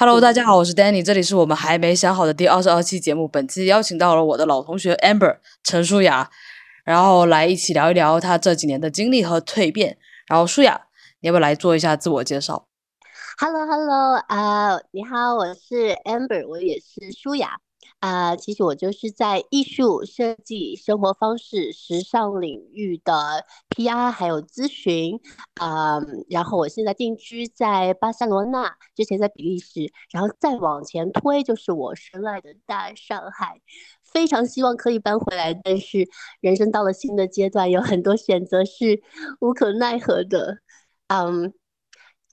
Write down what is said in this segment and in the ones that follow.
Hello，大家好，我是 Danny，这里是我们还没想好的第二十二期节目。本期邀请到了我的老同学 Amber 陈舒雅，然后来一起聊一聊她这几年的经历和蜕变。然后舒雅，你要不要来做一下自我介绍？Hello，Hello，啊，你好，我是 Amber，我也是舒雅。啊，其实我就是在艺术设计、生活方式、时尚领域的 PR 还有咨询，啊，然后我现在定居在巴塞罗那，之前在比利时，然后再往前推就是我深爱的大上海，非常希望可以搬回来，但是人生到了新的阶段，有很多选择是无可奈何的，嗯，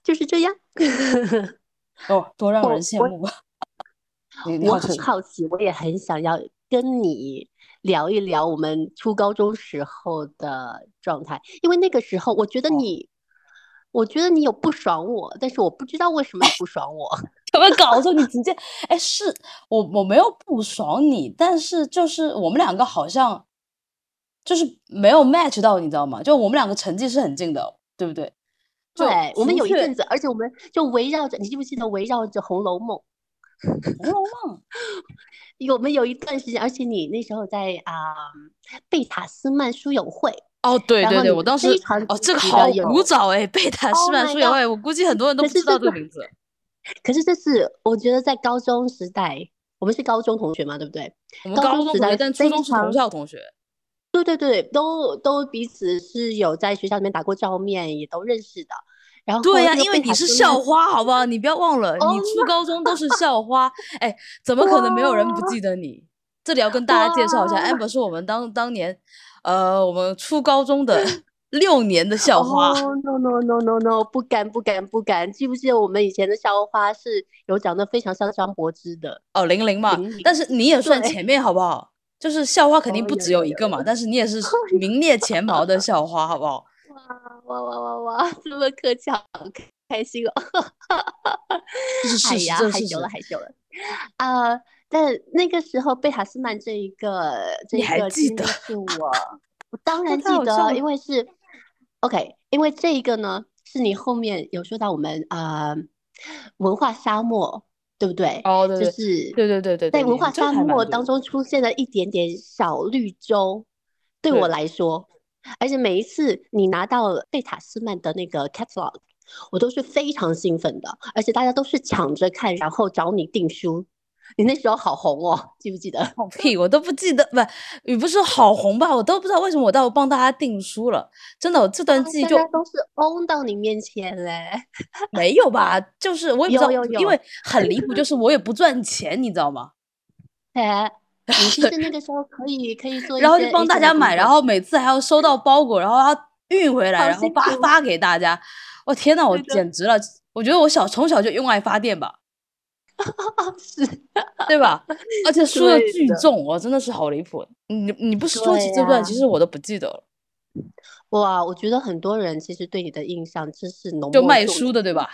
就是这样。哦，多让人羡慕。我很好奇，我也很想要跟你聊一聊我们初高中时候的状态，因为那个时候我觉得你，我觉得你有不爽我，但是我不知道为什么不爽我，有没有搞错？你直接哎，是我我没有不爽你，但是就是我们两个好像就是没有 match 到，你知道吗？就我们两个成绩是很近的，对不对？对，我们有一阵子，而且我们就围绕着，你记不记得围绕着《红楼梦》？《红楼梦》，我们有一段时间，而且你那时候在啊贝塔斯曼书友会哦，对对对，我当时哦，这个好古早哎，贝塔斯曼书友会，我估计很多人都不知道这个名字。可是这是我觉得在高中时代，我们是高中同学嘛，对不对？我们高中时代，但初中是同校同学。对对对，都都彼此是有在学校里面打过照面，也都认识的。然后对呀，因为你是校花，好不好？你不要忘了，你初高中都是校花，哎，怎么可能没有人不记得你？这里要跟大家介绍一下，amber 是我们当当年，呃，我们初高中的 六年的校花。No no no no no，不敢不敢不敢！记不记得我们以前的校花是有长得非常像张柏芝的？哦，玲玲嘛。但是你也算前面好不好？就是校花肯定不只有一个嘛，但是你也是 名列前茅的校花，好不好？哇哇哇哇哇！这 么客气，好开心哦！哎呀，害羞了，害羞了啊！但那个时候贝塔斯曼这一个，这一个记得是 我，我当然记得，因为是 OK，因为这一个呢，是你后面有说到我们啊文化沙漠，对不对？哦，对，就是对对对对，在文化沙漠当中出现了一点点小绿洲，对我来说。而且每一次你拿到贝塔斯曼的那个 catalog，我都是非常兴奋的，而且大家都是抢着看，然后找你订书。你那时候好红哦，记不记得？屁，我都不记得，不，也不是好红吧？我都不知道为什么我到帮大家订书了。真的，我这段记忆就都是 on 到你面前嘞。没有吧？就是我也不知道，因为很离谱，就是我也不赚钱，你知道吗？哎。你其实那个时候可以可以做，然后就帮大家买，然后每次还要收到 包裹，然后要运回来，然后发发给大家。我天呐，我简直了！我觉得我小从小就用爱发电吧，是，对吧？而且输的巨重，我真的是好离谱。你你不说起这段，其实我都不记得了。哇，我觉得很多人其实对你的印象真是浓就卖书的，对吧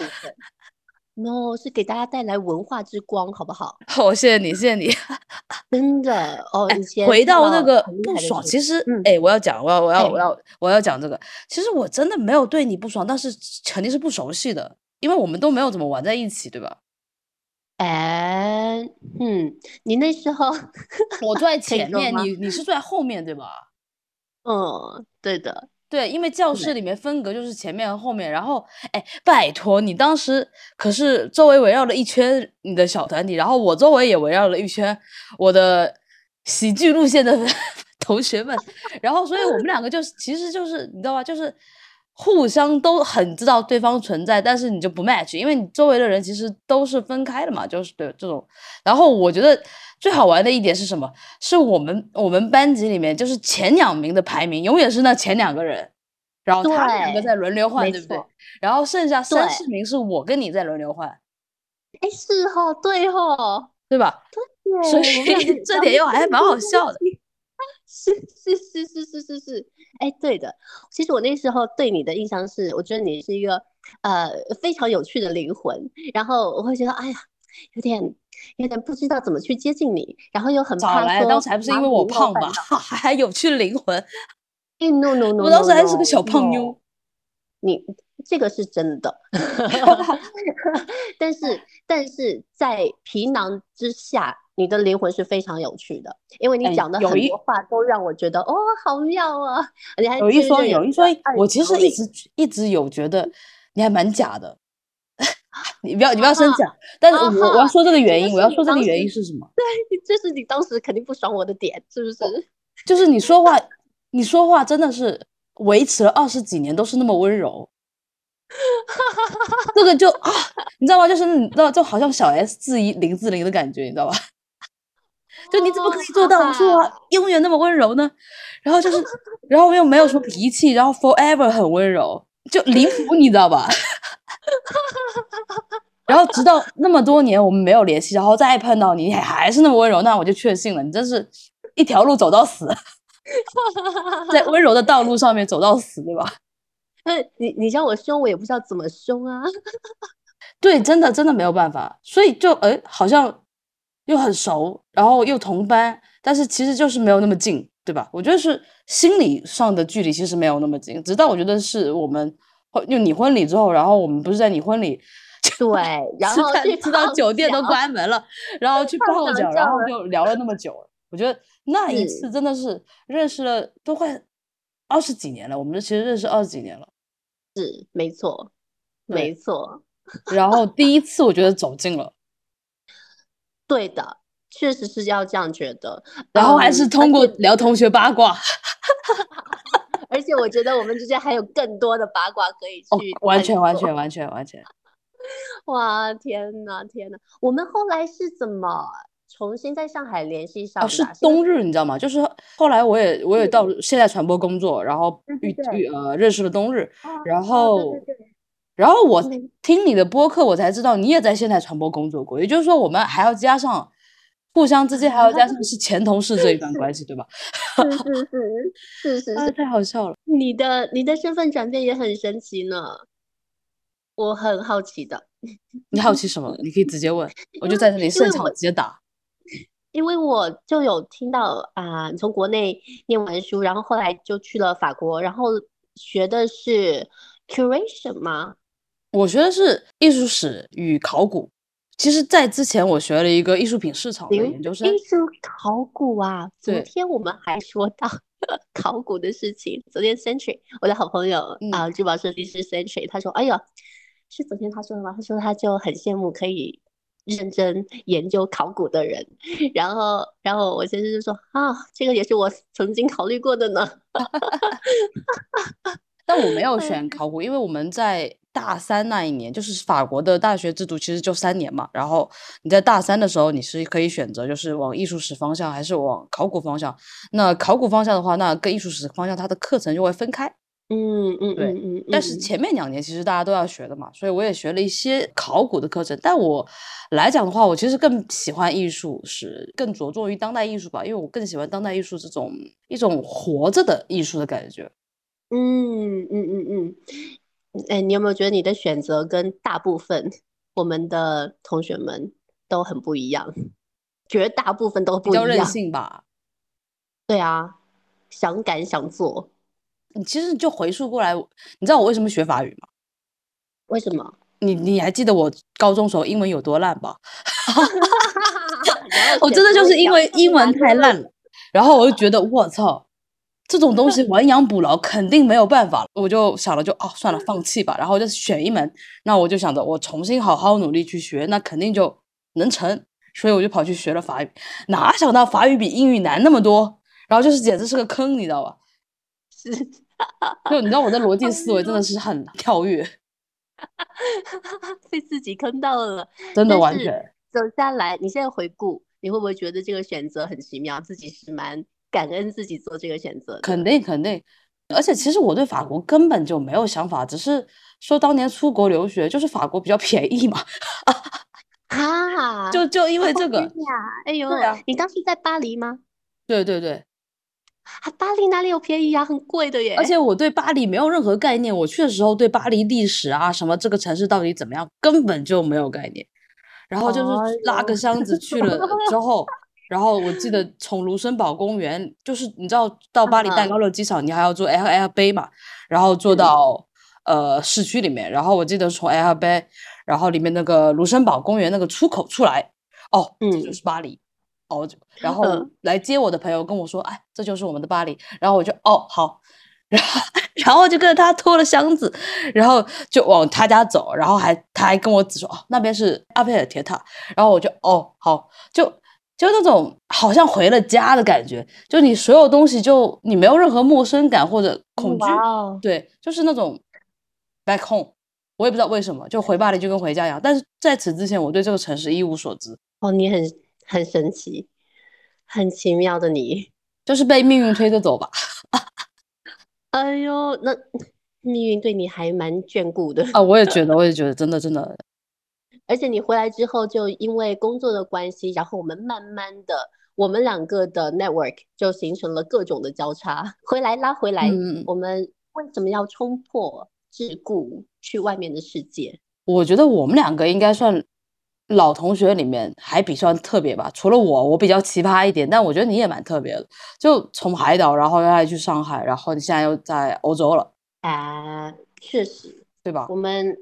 ？no，是给大家带来文化之光，好不好？好，谢谢你，谢谢你。真的哦，以前回到那个不爽，其实，哎，我要讲，我要，我要，我要，我要讲这个。其实我真的没有对你不爽，但是肯定是不熟悉的，因为我们都没有怎么玩在一起，对吧？哎，嗯，你那时候我坐在 前面，你你是坐在后面，对吧？嗯，对的。对，因为教室里面分隔就是前面和后面，然后，哎，拜托你当时可是周围围绕了一圈你的小团体，然后我周围也围绕了一圈我的喜剧路线的 同学们，然后，所以我们两个就是其实就是你知道吧，就是互相都很知道对方存在，但是你就不 match，因为你周围的人其实都是分开的嘛，就是对这种。然后我觉得最好玩的一点是什么？是我们我们班级里面就是前两名的排名永远是那前两个人。然后他们两个在轮流换，对不对？然后剩下三四名是我跟你在轮流换。哎，是哈，对哈，对吧？对，所以 这点又还蛮好笑的。是是是是是是是，哎，对的。其实我那时候对你的印象是，我觉得你是一个呃非常有趣的灵魂。然后我会觉得，哎呀，有点有点不知道怎么去接近你，然后又很怕说，当时还不是因为我胖吧？还有趣灵魂。no no no！我当时还是个小胖妞。你这个是真的，但是但是在皮囊之下，你的灵魂是非常有趣的，因为你哎讲的很多话都让我觉得哦，好妙啊！你还有一说有一说我其实一直一直有觉得你还蛮假的，你不要你不要生啊气啊！但是啊我我要说这个原因，我要说这个原因是什么？对这是你当时肯定不爽我的点，是不是？就是你说话，你说话真的是维持了二十几年都是那么温柔，这个就啊，你知道吗？就是你知道，就好像小 S 自一林志玲的感觉，你知道吧？就你怎么可以做到说话永远那么温柔呢？然后就是，然后又没有什么脾气，然后 forever 很温柔，就离谱，你知道吧？然后直到那么多年我们没有联系，然后再碰到你，你还还是那么温柔，那我就确信了，你真是一条路走到死，在温柔的道路上面走到死，对吧？那你你叫我凶，我也不知道怎么凶啊。对，真的真的没有办法，所以就哎，好像又很熟，然后又同班，但是其实就是没有那么近，对吧？我觉得是心理上的距离其实没有那么近，直到我觉得是我们就你婚礼之后，然后我们不是在你婚礼对，然 后去吃到酒店都关门了，然后去泡泡脚，然后就聊了那么久，我觉得那一次真的是认识了都快二十几年了，我们其实认识二十几年了。是没错，没错，然后第一次我觉得走近了，对的，确实是要这样觉得。然后还是嗯通过聊同学八卦，而且我觉得我们之间还有更多的八卦可以哦去，完全完全完全完全。哇，天呐，天呐！我们后来是怎么重新在上海联系上哦，的啊？是冬日，你知道吗？就是后来我也我也到现在传播工作，然后遇遇呃认识了冬日，哦然哦后然后我听你的播客，我才知道你也在现代传播工作过，也就是说我们还要加上互相之间还要加上 是前同事这一段关系，对吧？是是是是是啊，是，太好笑了。你的你的身份转变也很神奇呢，我很好奇的。你好奇什么？你可以直接问，我就在这里现场直接答。因为我就有听到啊，你从国内念完书，然后后来就去了法国，然后学的是 curation 吗？我学的是艺术史与考古。其实，在之前我学了一个艺术品市场的研究生艺。术考古啊，昨天我们还说到 考古的事情。昨天 Century 我的好朋友啊，珠宝设计师 Century，他说：“哎呦，是昨天他说的吗？他说他就很羡慕可以认真研究考古的人。然后，然后我先生就说：啊，这个也是我曾经考虑过的呢。但我没有哎选 考古，因为我们在大三那一年，就是法国的大学制度其实就三年嘛。然后你在大三的时候，你是可以选择就是往艺术史方向，还是往考古方向。那考古方向的话，那跟艺术史方向它的课程就会分开。嗯嗯对嗯嗯，但是嗯前面两年其实大家都要学的嘛，所以我也学了一些考古的课程。但我来讲的话，我其实更喜欢艺术史，更着重于当代艺术吧，因为我更喜欢当代艺术这种一种活着的艺术的感觉。嗯嗯嗯嗯，哎，你有没有觉得你的选择跟大部分我们的同学们都很不一样？绝大部分都比较任不一样。性吧。对啊，想敢想做，你其实就回溯过来，你知道我为什么学法语吗？为什么？你你还记得我高中时候英文有多烂吧？我真的就是因为英文太烂。了，然后我就觉得我操，这种东西亡羊补牢肯定没有办法了，我就想了就哦算了放弃吧，然后就选一门，那我就想着我重新好好努力去学，那肯定就能成，所以我就跑去学了法语，哪想到法语比英语难那么多，然后就是简直是个坑，你知道吧？是，就你知道我的逻辑思维真的是很 跳跃，被自己坑到了。真的完全。走下来，你现在回顾，你会不会觉得这个选择很奇妙？自己是蛮感恩自己做这个选择。肯定肯定，而且其实我对法国根本就没有想法，只是说当年出国留学，就是法国比较便宜嘛，啊，就就因为这个，呀，哎呦啊，你当时在巴黎吗？对对对，啊，巴黎哪里有便宜啊？很贵的耶。而且我对巴黎没有任何概念，我去的时候对巴黎历史啊什么这个城市到底怎么样根本就没有概念，然后就是拉个箱子去了之后。然后我记得 从卢森堡公园，就是你知道到巴黎戴嗯高乐机场，你还要坐 L L 杯嘛，然后坐嗯。到呃市区里面，然后我记得从 Air Bay，然后里面那个卢森堡公园那个出口出来，哦，这就嗯。是巴黎。哦，就然后嗯。来接我的朋友跟我说，哎，这就是我们的巴黎。然后我就哦好，然后然后就跟着他拖了箱子，然后就往他家走，然后还他还跟我指说，哦那边是阿菲尔铁塔。然后我就哦好，就就那种好像回了家的感觉，就你所有东西就你没有任何陌生感或者恐惧，对，就是那种 back home。我也不知道为什么，就回巴黎就跟回家一样。但是在此之前，我对这个城市一无所知，哦，你很很神奇，很奇妙的你。就是被命运推着走吧。哎呦，那命运对你还蛮眷顾的。啊，我也觉得，我也觉得，真的真的，而且你回来之后，就因为工作的关系，然后我们慢慢的，我们两个的 network 就形成了各种的交叉，回来拉回来。嗯，我们为什么要冲破桎梏去外面的世界？我觉得我们两个应该算老同学里面还比算特别吧。除了我，我比较奇葩一点，但我觉得你也蛮特别的。就从海岛，然后又来去上海，然后你现在又在欧洲了，啊，确实，对吧？我们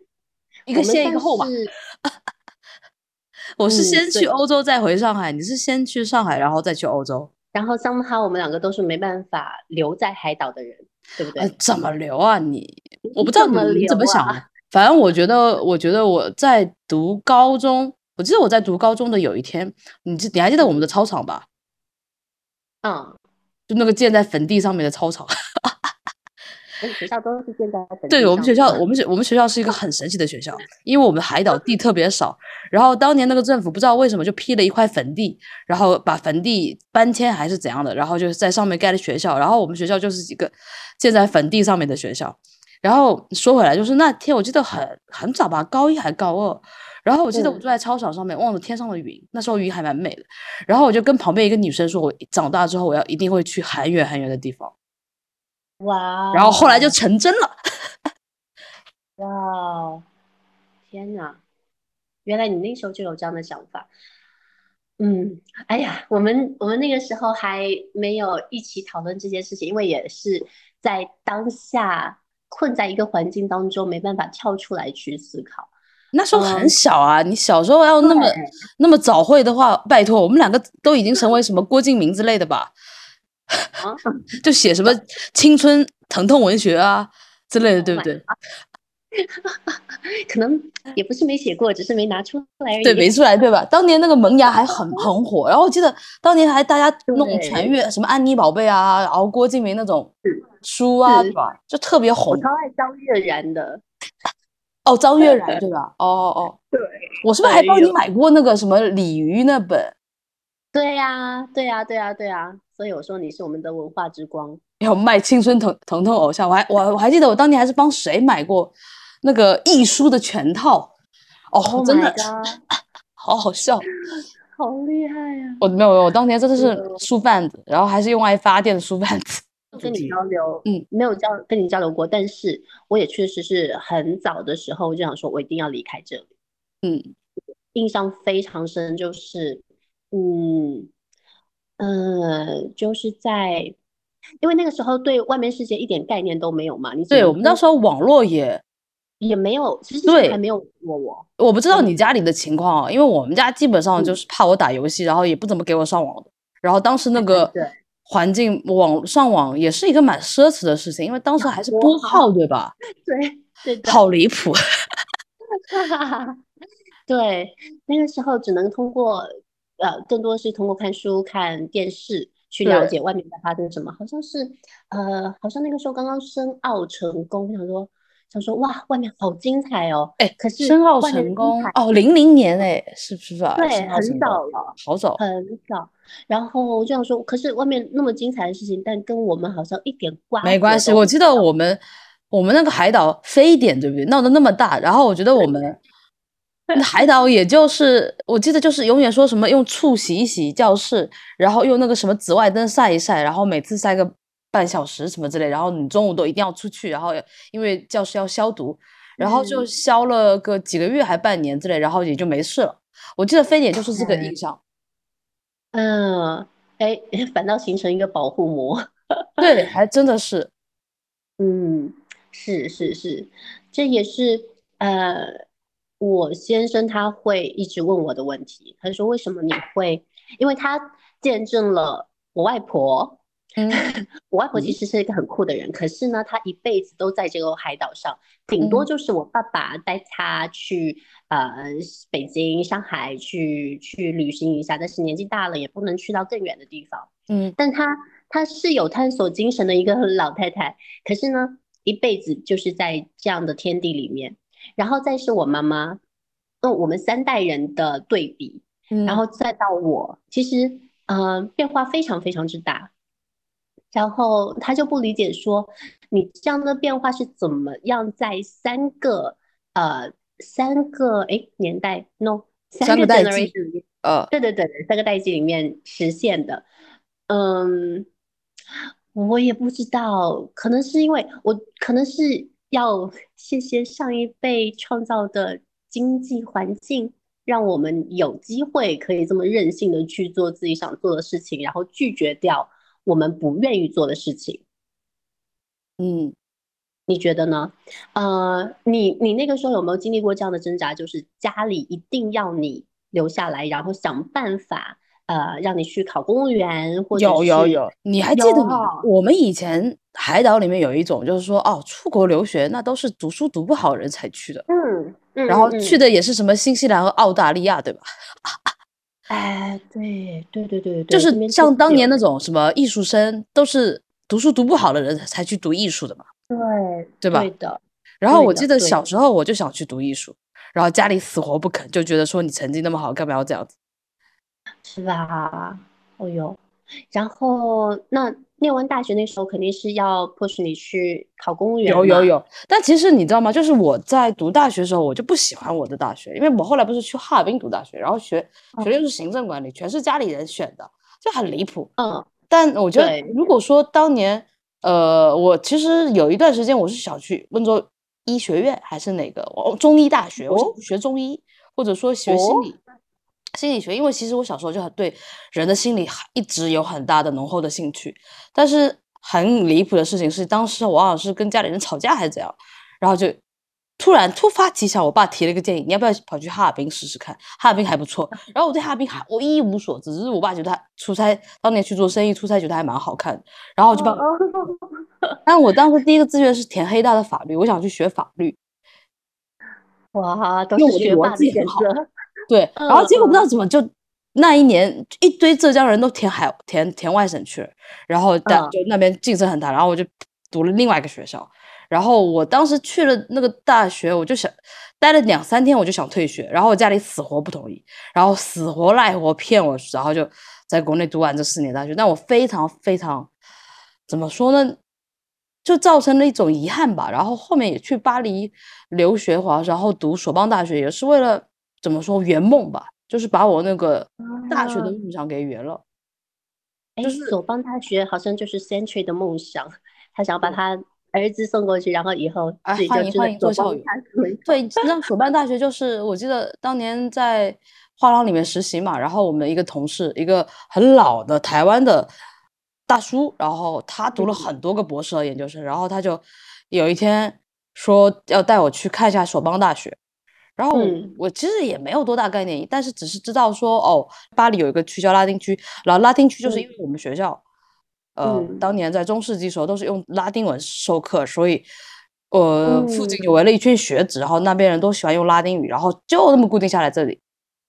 一个先一个后吧。我是嗯先去欧洲再回上海，你是先去上海然后再去欧洲。然后 somehow 我们两个都是没办法留在海岛的人，对不对？呃，怎么留啊你？我不知道你们怎么想的。反正我觉得，我觉得我在读高中，我记得我在读高中的有一天，你记你还记得我们的操场吧？嗯，就那个建在坟地上面的操场。我们学校都是建在对我们学校，我们学我们学校是一个很神奇的学校，因为我们海岛地特别少，然后当年那个政府不知道为什么就批了一块坟地，然后把坟地搬迁还是怎样的，然后就是在上面盖了学校，然后我们学校就是一个建在坟地上面的学校。然后说回来，就是那天我记得很很早吧，高一还高二，然后我记得我嗯。坐在操场上面望着天上的云，那时候云还蛮美的，然后我就跟旁边一个女生说，我长大之后我要一定会去很远很远的地方，哇，然后后来就成真了。哇哦，天哪！原来你那时候就有这样的想法。嗯，哎呀，我们我们那个时候还没有一起讨论这件事情，因为也是在当下困在一个环境当中，没办法跳出来去思考。那时候很嗯小啊，你小时候要那么那么早会的话，拜托，我们两个都已经成为什么郭敬明之类的吧？啊，就写什么青春疼痛文学啊之类的，Oh 对不对？可能也不是没写过，只是没拿出来而对，没出来，对吧？当年那个萌芽还很很火，然后我记得当年还大家弄对传阅什么安妮宝贝啊，然后郭敬明那种书啊，是对吧？就特别红我。超爱张悦然的。哦，张悦然 对吧？哦哦哦，对，我是不是还帮你买过那个什么鲤鱼那本？对呀，对呀，对呀，对呀。所以我说你是我们的文化之光。要卖青春疼疼痛偶像，我还我我还记得我当年还是帮谁买过那个易书的全套，哦，Oh 真的 好好笑。好厉害呀！我没有，我当年真的是嗯书贩子，然后还是用爱发电的书贩子。跟你交流，嗯，没有交跟你交流过，但是我也确实是很早的时候就想说，我一定要离开这里。嗯，印象非常深，就是，嗯，呃，就是在，因为那个时候对外面世界一点概念都没有嘛，你只对，能我们那通时候网络也，也没有，其实对还没有我我，我不知道嗯。你家里的情况啊，因为我们家基本上嗯。就是怕我打游戏，然后也不怎么给我上网的。然后当时那个环境网上网也是一个蛮奢侈的事情，因为当时还是拨拨号号，对吧？对对？的，好离谱。对，那个时候只能通过呃，更多是通过看书、看电视去了解外面在发生什么。好像是呃，好像那个时候刚刚申奥成功，想说想说哇，外面好精彩哦。哎，可是申奥成功哦，零零年哎，是不是啊？对，很早了，好早。很早。然后我就想说，可是外面那么精彩的事情，但跟我们好像一点瓜葛没关系，我记得我们我们那个海岛非典对不对？闹得那么大，然后我觉得我们那海岛也就是我记得就是永远说什么用醋洗一洗教室，然后用那个什么紫外灯晒一晒，然后每次晒个半小时什么之类，然后你中午都一定要出去，然后因为教室要消毒，然后就嗯消了个几个月还半年之类，然后也就没事了。我记得非典就是这个印象。嗯，哎，反倒形成一个保护膜。对，还真的是。嗯，是是是，这也是呃，我先生他会一直问我的问题。他说：“为什么你会？因为他见证了我外婆。嗯我外婆其实是一个很酷的人，可是呢，她一辈子都在这个海岛上，顶多嗯就是我爸爸带她去呃北京、上海去去旅行一下，但是年纪大了也不能去到更远的地方。嗯但她她是有探索精神的一个老太太，可是呢，一辈子就是在这样的天地里面。然后再是我妈妈，嗯，我们三代人的对比，嗯，然后再到我，其实呃变化非常非常之大。然后他就不理解说，你这样的变化是怎么样在三个呃三个哎年代 no 三个代际 generation 里面呃，对对对，三个代际里面实现的。嗯，我也不知道，可能是因为我可能是要谢谢上一辈创造的经济环境，让我们有机会可以这么任性的去做自己想做的事情，然后拒绝掉我们不愿意做的事情。嗯，你觉得呢？呃，你你那个时候有没有经历过这样的挣扎？就是家里一定要你留下来，然后想办法，呃，让你去考公务员，或者有有有，你还记得吗？我们以前海岛里面有一种，就是说哦，出国留学那都是读书读不好的人才去的，嗯嗯，然后去的也是什么新西兰和澳大利亚，对吧？哎，对对对对对，就是像当年那种什么艺术生，都是读书读不好的人才去读艺术的嘛。对对吧对的，然后我记得小时候我就想去读艺术，然后家里死活不肯，就觉得说你成绩那么好，干嘛要这样子？是吧？哦哟，然后那念完大学那时候肯定是要 push 你去考公务员，有有有，但其实你知道吗？就是我在读大学的时候，我就不喜欢我的大学，因为我后来不是去哈尔滨读大学，然后学哦学的是行政管理，全是家里人选的，就很离谱。嗯但我觉得，如果说当年，呃，我其实有一段时间我是想去温州医学院还是哪个哦中医大学，我想学中医，或者说学心哦理。心理学，因为其实我小时候就很对人的心理一直有很大的浓厚的兴趣，但是很离谱的事情是，当时我好像是跟家里人吵架还是怎样，然后就突然突发奇想，我爸提了一个建议，你要不要跑去哈尔滨试试看？哈尔滨还不错。然后我对哈尔滨还我一无所知，只是我爸觉得他出差当年去做生意出差觉得还蛮好看的，然后我就帮。哦但我当时第一个志愿是填黑大的法律，我想去学法律。哇，都是学霸的对，然后结果不知道嗯怎么就那一年一堆浙江人都填海填填外省去了，然后但嗯就那边竞争很大，然后我就读了另外一个学校，然后我当时去了那个大学，我就想待了两三天，我就想退学，然后我家里死活不同意，然后死活赖活骗我，然后就在国内读完这四年大学，但我非常非常怎么说呢？就造成了一种遗憾吧。然后后面也去巴黎留学华，然后读索邦大学，也是为了怎么说圆梦吧，就是把我那个大学的啊梦想给圆了。哎，就是索邦大学好像就是 Century 的梦想，他想要把他儿子送过去，然后以后哎自己就欢迎做校友邦大学。对，那索邦大学就是我记得当年在画廊里面实习嘛，然后我们一个同事，一个很老的台湾的大叔，然后他读了嗯很多个博士和研究生，然后他就有一天说要带我去看一下索邦大学。然后我其实也没有多大概念，但是只是知道说哦，巴黎有一个区叫拉丁区，然后拉丁区就是因为我们学校，呃，嗯。当年在中世纪时候都是用拉丁文授课，所以呃附近嗯。就围了一圈学子，然后那边人都喜欢用拉丁语，然后就那么固定下来这里，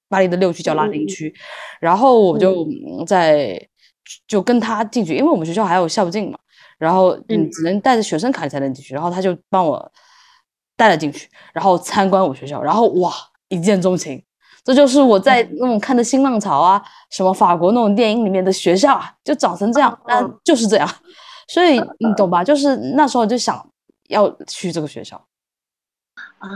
巴黎的六区叫拉丁区，然后我就嗯。在就跟他进去，因为我们学校还有校禁嘛，然后你嗯。只能带着学生卡才能进去，然后他就帮我带了进去，然后参观我学校，然后哇，一见钟情。这就是我在嗯那种看的新浪潮啊，什么法国那种电影里面的学校啊，就长成这样，但嗯就是这样，所以你懂吧？就是那时候就想要去这个学校，啊，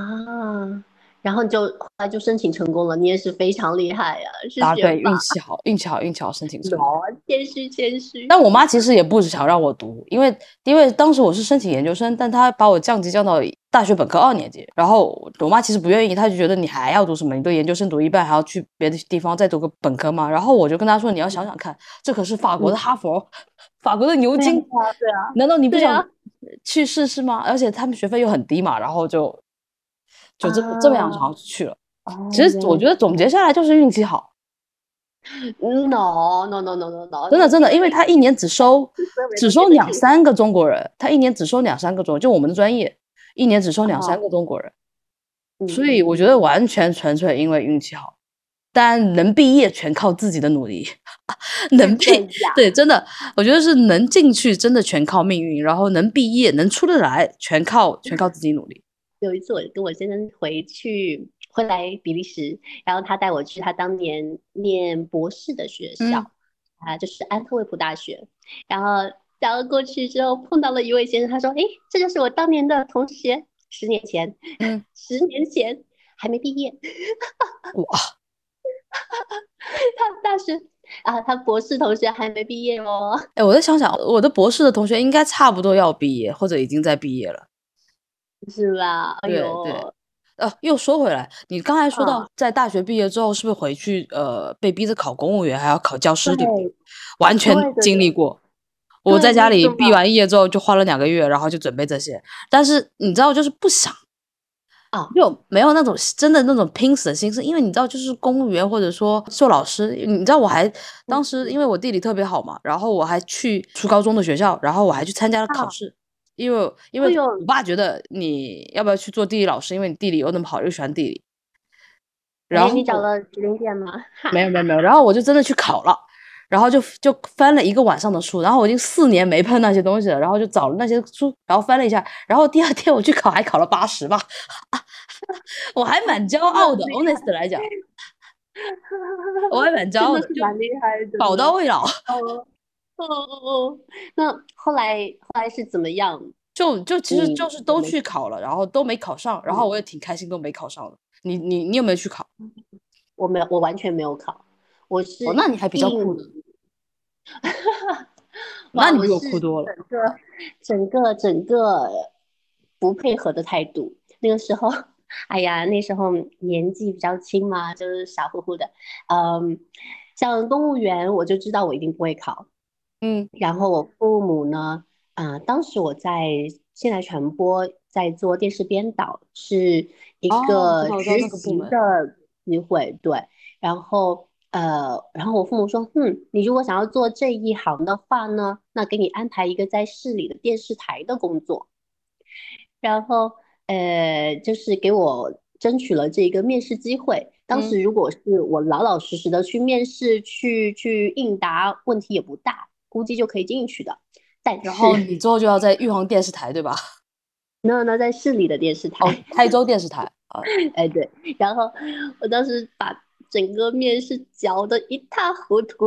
然后你就后来就申请成功了，你也是非常厉害呀、是学答对，运气好，运气好，运气好，申请成功。哦，谦虚谦虚。但我妈其实也不是想让我读，因为因为当时我是申请研究生，但她把我降级降到大学本科二年级，然后我妈其实不愿意，她就觉得你还要读什么？你都研究生读一半，还要去别的地方再读个本科吗？然后我就跟她说，你要想想看，这可是法国的哈佛，法国的牛对津，啊，对啊，难道你不想？去试试吗？而且他们学费又很低嘛，然后就就这么、这么样，然啊后去了。哦，其实我觉得总结下来就是运气好，no no no no no no，真的真的，因为他一年只收只收两三。个中国人，他一年只收两三个中，就我们的专业一年只收两三哦个中国人，嗯所以我觉得完全纯粹因为运气好，但能毕业全靠自己的努力，能毕对真的，我觉得是能进去真的全靠命运，然后能毕业能出得来全靠全靠自己努力。有一次我跟我先生回去回来比利时，然后他带我去他当年念博士的学校，嗯啊，就是安特卫普大学。然后然后过去之后碰到了一位先生，他说：“诶，这就是我当年的同学，十年前，嗯，十年前还没毕业，哇，他大学啊，他博士同学还没毕业哦。哎，我在想想，我的博士的同学应该差不多要毕业，或者已经在毕业了。是吧？哎对呦，对呃，又说回来，你刚才说到嗯在大学毕业之后，是不是回去呃被逼着考公务员，还要考教师，对不对？完全经历过。我在家里毕完业之后，就花了两个月，然后就准备这些。但是你知道，就是不想啊就没有那种真的那种拼死的心思，因为你知道，就是公务员或者说做老师，你知道，我还当嗯时因为我地理特别好嘛，然后我还去初高中的学校，然后我还去参加了考啊试，因为因为我爸觉得你要不要去做地理老师，因为你地理又那么好，又喜欢地理。然哎后你找了指定店吗？没有没有没有，然后我就真的去考了，然后就就翻了一个晚上的书，然后我已经四年没碰那些东西了，然后就找了那些书，然后翻了一下，然后第二天我去考，还考了八十吧，我还蛮骄傲的，honest 来讲，我还蛮骄傲蛮厉害的，宝刀未老，哦哦哦哦，那后来后来是怎么样？就就其实就是都去考了，然后都没考上，然后我也挺开心都没考上的。你你你有没有去考？我没有，我完全没有考，我是哦，那你还比较酷硬的，那你比我酷多了。整个整个整个不配合的态度。那个时候，哎呀，那时候年纪比较轻嘛，就是傻乎乎的。嗯，像公务员，我就知道我一定不会考。嗯然后我父母呢，啊、当时我在现代传播在做电视编导，是一哦个实习的机会，对。然后呃，然后我父母说，嗯，你如果想要做这一行的话呢，那给你安排一个在市里的电视台的工作。然后呃，就是给我争取了这个面试机会。当嗯时如果是我老老实实的去面试，去去应答，问题也不大，估计就可以进去的。但然后你之后就要在玉皇电视台对吧？那那，在市里的电视台，哦，台州电视台啊，哎对，然后我当时把整个面试搅得一塌糊涂，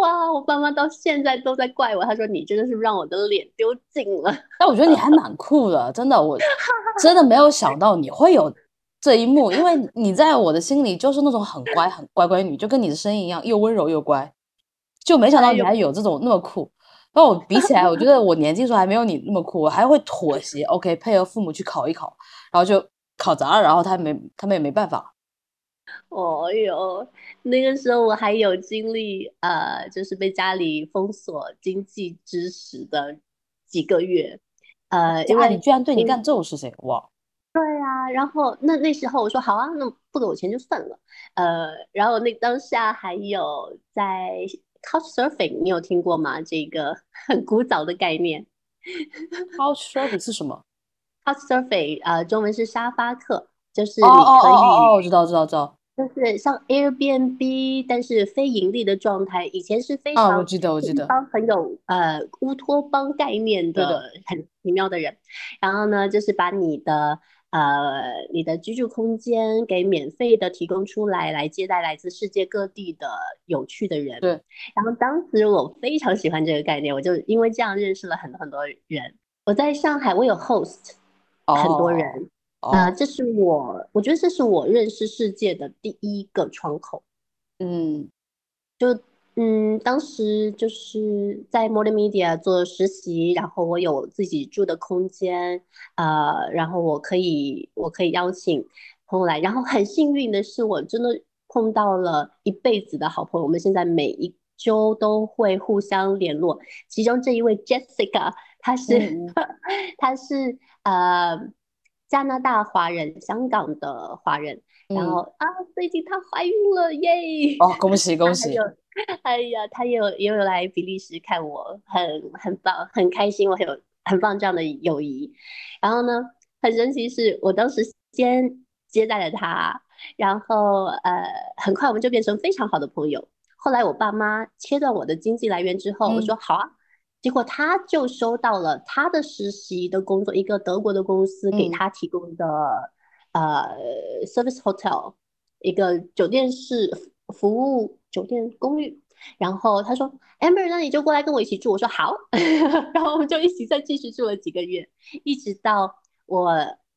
哇！我爸妈到现在都在怪我，他说你真的是让我的脸丢尽了。但我觉得你还蛮酷的，真的，我 真的没有想到你会有这一幕，因为你在我的心里就是那种很乖、很乖乖女，就跟你的声音一样，又温柔又乖，就没想到你还有这种那么酷。跟我比起来，我觉得我年轻时候还没有你那么酷，我还会妥协，OK，配合父母去考一考，然后就考砸了，然后他没，他们也没办法。哦哟，那个时候我还有经历，呃，就是被家里封锁经济支持的几个月，呃，因为你居然对你干这种事情，哇！对啊，然后那那时候我说好啊，那不给我钱就算了，呃，然后那当下还有在 Couchsurfing，你有听过吗？这个 很古早的概念 Couchsurfing 是什么？，Couchsurfing，呃，中文是沙发客，就是哦你可以哦哦哦，我知道知道知道。就是像 Airbnb，但是非盈利的状态，以前是非常，我记得我记得。很有呃乌托邦概念的很奇妙的人，然后呢，就是把你的呃你的居住空间给免费的提供出来，来接待来自世界各地的有趣的人。对，然后当时我非常喜欢这个概念，我就因为这样认识了很多很多人。我在上海，我有 host 很多哦人。哦，呃，这是我，我觉得这是我认识世界的第一个窗口。嗯嗯，当时就是在 Modern Media 做实习，然后我有自己住的空间，呃，然后我可以我可以邀请朋友来，然后很幸运的是，我真的碰到了一辈子的好朋友，我们现在每一周都会互相联络。其中这一位 Jessica，她是嗯 嗯他是呃加拿大华人，香港的华人，然后嗯，啊，最近她怀孕了耶！哦，恭喜 恭喜！有，哎呀，他也有也有来比利时看我，很很棒，很开心，我很有很棒这样的友谊。然后呢，很神奇是我当时先接待了他，然后呃，很快我们就变成非常好的朋友。后来我爸妈切断我的经济来源之后，我嗯说好啊，结果他就收到了他的实习的工作，一个德国的公司给嗯他提供的呃 service hotel。一个酒店式服务酒店公寓，然后他说：“Amber，那你就过来跟我一起住。”我说：“好。”然后我们就一起再继续住了几个月，一直到我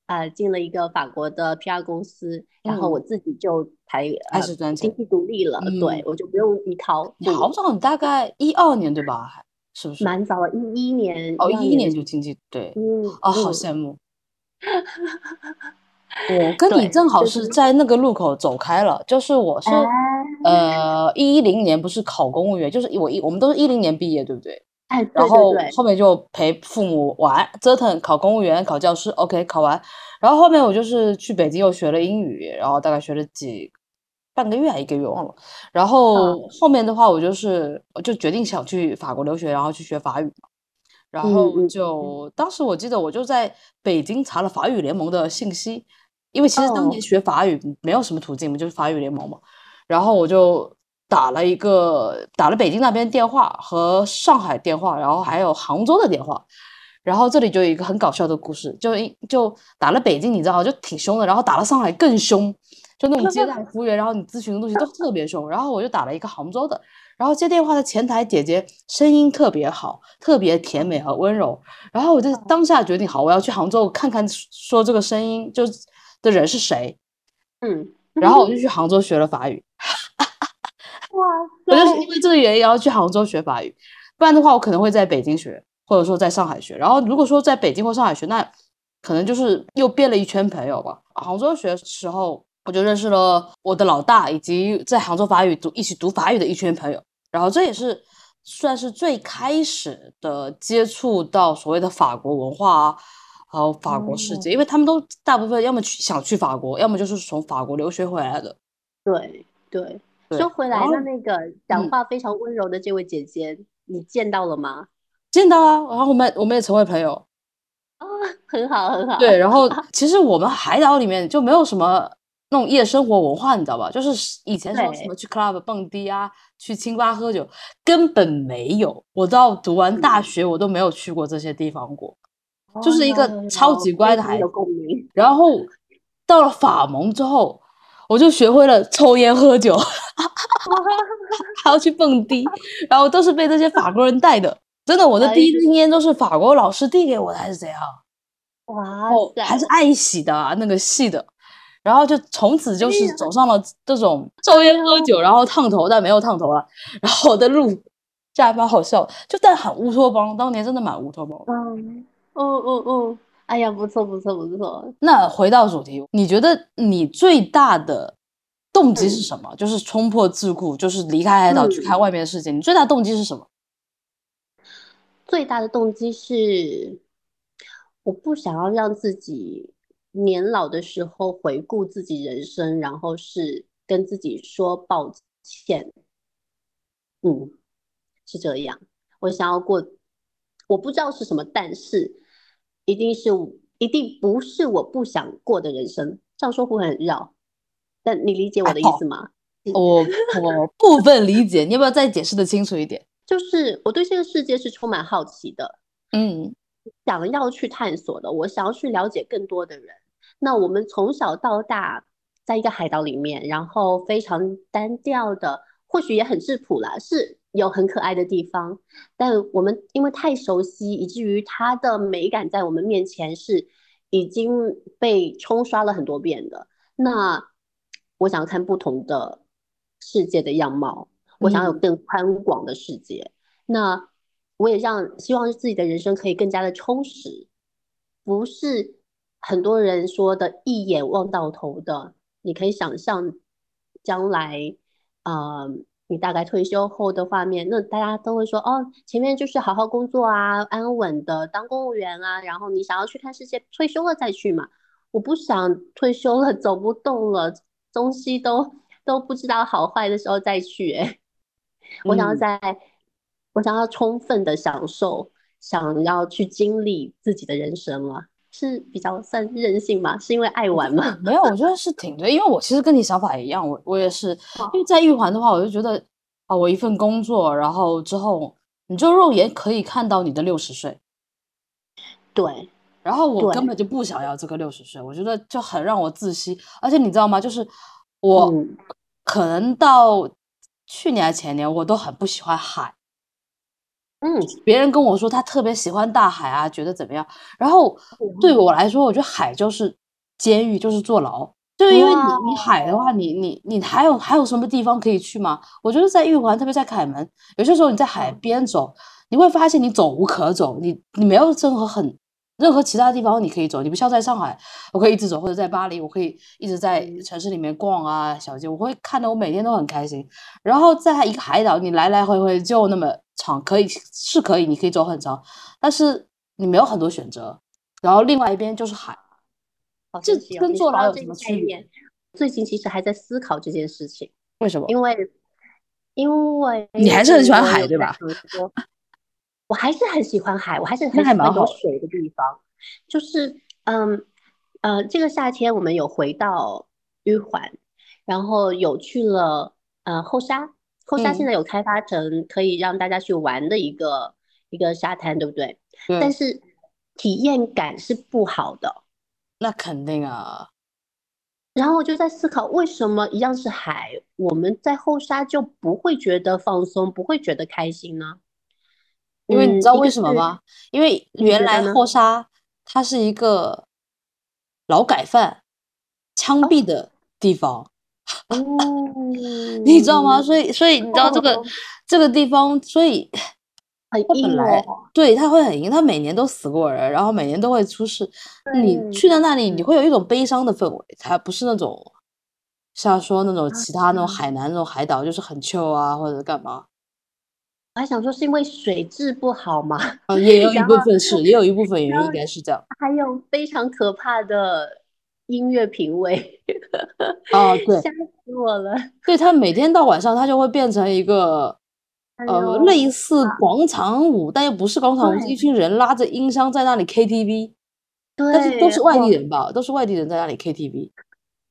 呃进了一个法国的 PR 公司，然后我嗯，自己就才开呃始赚钱。经济独立了，对嗯，我就不用依靠你好。早，你大概一二年对吧？还是不是？蛮早了，一一年哦，一一一年就经济，对，嗯哦，好嗯，羡慕。我跟你，正好是是在那个路口走开了，就是我是哎呃一零年不是考公务员，就是我一我们都是一零年毕业，对不对？哎，然对对后，后面就陪父母玩折腾，考公务员、考教师，OK，考完，然后后面我就是去北京又学了英语，然后大概学了几半个月还一个月忘了，然啊，后后面的话我就是我就决定想去法国留学，然后去学法语嘛。然嗯后就当时我记得我就在北京查了法语联盟的信息，因为其实当年哦，学法语没有什么途径嘛，就是法语联盟嘛。然后我就打了一个打了北京那边电话和上海电话，然后还有杭州的电话。然后这里就有一个很搞笑的故事，就一就打了北京，你知道就挺凶的，然后打了上海更凶，就那种接待服务员，然后你咨询的东西都 特别凶。然后我就打了一个杭州的，然后接电话的前台姐姐声音特别好，特别甜美和温柔。然后我就当下决定，好，我要去杭州看看，说这个声音就的人是谁。嗯，然后我就去杭州学了法语，哇我就是，因为这个原因，然后去杭州学法语，不然的话，我可能会在北京学，或者说在上海学。然后如果说在北京或上海学，那可能就是又变了一圈朋友吧。杭州学的时候，我就认识了我的老大，以及在杭州法语读一起读法语的一圈朋友。然后这也是算是最开始的接触到所谓的法国文化啊，还有法国世界，因为他们都大部分要么去想去法国，要么就是从法国留学回来的。对对，对，说回来，的那那个讲嗯，话非常温柔的这位姐姐，你见到了吗？见到啊，然后我们我们也成为朋友。啊，很好很好，对，然后 其实我们海岛里面就没有什么那种夜生活文化，你知道吧？就是以前说什，么去 club 蹦迪啊，去清吧喝酒，根本没有。我到读完大嗯，学，我都没有去过这些地方过，哦，就是一个超级乖的孩子。然后到了法蒙之后，我就学会了抽烟喝酒，还要去蹦迪，然后都是被这些法国人带的。真的，我的哎第一根烟都是法国老师递给我的，还是怎样？哇然后还是塞，爱喜的啊，那个系的，然后就从此就是走上了这种抽烟喝酒，然后烫头，但没有烫头了，然后我的路，这还蛮好笑，就但很乌托邦，当年真的蛮乌托邦嗯嗯嗯，哎呀，不错不错不错，那回到主题，你觉得你最大的动机是嗯什么？就是冲破桎梏，就是离开海岛去看嗯，外面的世界。你最大动机是什么？最大的动机是，我不想要让自己年老的时候回顾自己人生，然后是跟自己说抱歉，嗯，是这样。我想要过，我不知道是什么，但是一定是一定不是我不想过的人生。这样说会很绕，但你理解我的意，思吗？嗯我我 部分理解，你要不要再解释的清楚一点？就是我对这个世界是充满好奇的，嗯想要去探索的，我想要去了解更多的人。那我们从小到大在一个海岛里面，然后非常单调的，或许也很质朴啦，是有很可爱的地方，但我们因为太熟悉，以至于它的美感在我们面前是已经被冲刷了很多遍的。那我想要看不同的世界的样貌，我想要有嗯更宽广的世界。那我也让希望自己的人生可以更加的充实，不是很多人说的一眼望到头的。你可以想象将来，呃，你大概退休后的画面，那大家都会说，哦，前面就是好好工作啊，安稳的当公务员啊，然后你想要去看世界，退休了再去嘛。我不想退休了走不动了，东西都都不知道好坏的时候再去，哎，我想要在，我想要充分的享受，想要去经历自己的人生了。是比较算任性吗？是因为爱玩吗？没有，我觉得是挺对，因为我其实跟你想法一样，我我也是，因为在玉环的话，我就觉得啊，我一份工作，然后之后你就肉眼可以看到你的六十岁，对，然后我根本就不想要这个六十岁，我觉得就很让我窒息，而且你知道吗？就是我可能到去年前年，我都很不喜欢海。嗯，别人跟我说他特别喜欢大海啊，觉得怎么样？然后对我来说，我觉得海就是监狱，就是坐牢。就因为你你海的话，你你你还有还有什么地方可以去吗？我觉得在玉环，特别在凯门，有些时候你在海边走，你会发现你走无可走，你你没有任何很。任何其他地方你可以走，你不像在上海，我可以一直走，或者在巴黎，我可以一直在城市里面逛啊，小街，我会看得我每天都很开心。然后在一个海岛，你来来回回就那么长，可以是可以，你可以走很长，但是你没有很多选择。然后另外一边就是海，这跟坐牢有什么区别？最近其实还在思考这件事情，为什么？因为因为你还是很喜欢海，对吧？我还是很喜欢海，我还是很喜欢有水的地方。就是，嗯，呃，这个夏天我们有回到玉环，然后有去了呃后沙，后沙现在有开发成可以让大家去玩的一个一个沙滩，对不对？但是体验感是不好的。那肯定啊。然后我就在思考，为什么一样是海，我们在后沙就不会觉得放松，不会觉得开心呢？因为你知道为什么吗？因为原来后沙它是一个劳改犯枪毙的地方，哦，你知道吗？所以，所以你知道这个这个地方，所以很阴来对，他会很阴，他每年都死过人，然后每年都会出事。你去到那里，你会有一种悲伤的氛围，它不是那种像说那种其他那种海南那种海岛，就是很 chill 啊，或者干嘛。我还想说，是因为水质不好吗？啊，也有一部分是，也有一部分原因应该是这样。还有非常可怕的音乐品味。哦，对，吓死我了。对他每天到晚上，他就会变成一个呃类似广场舞，但又不是广场舞，一群人拉着音箱在那里 KTV。对，但是都是外地人吧？都是外地人在那里 KTV。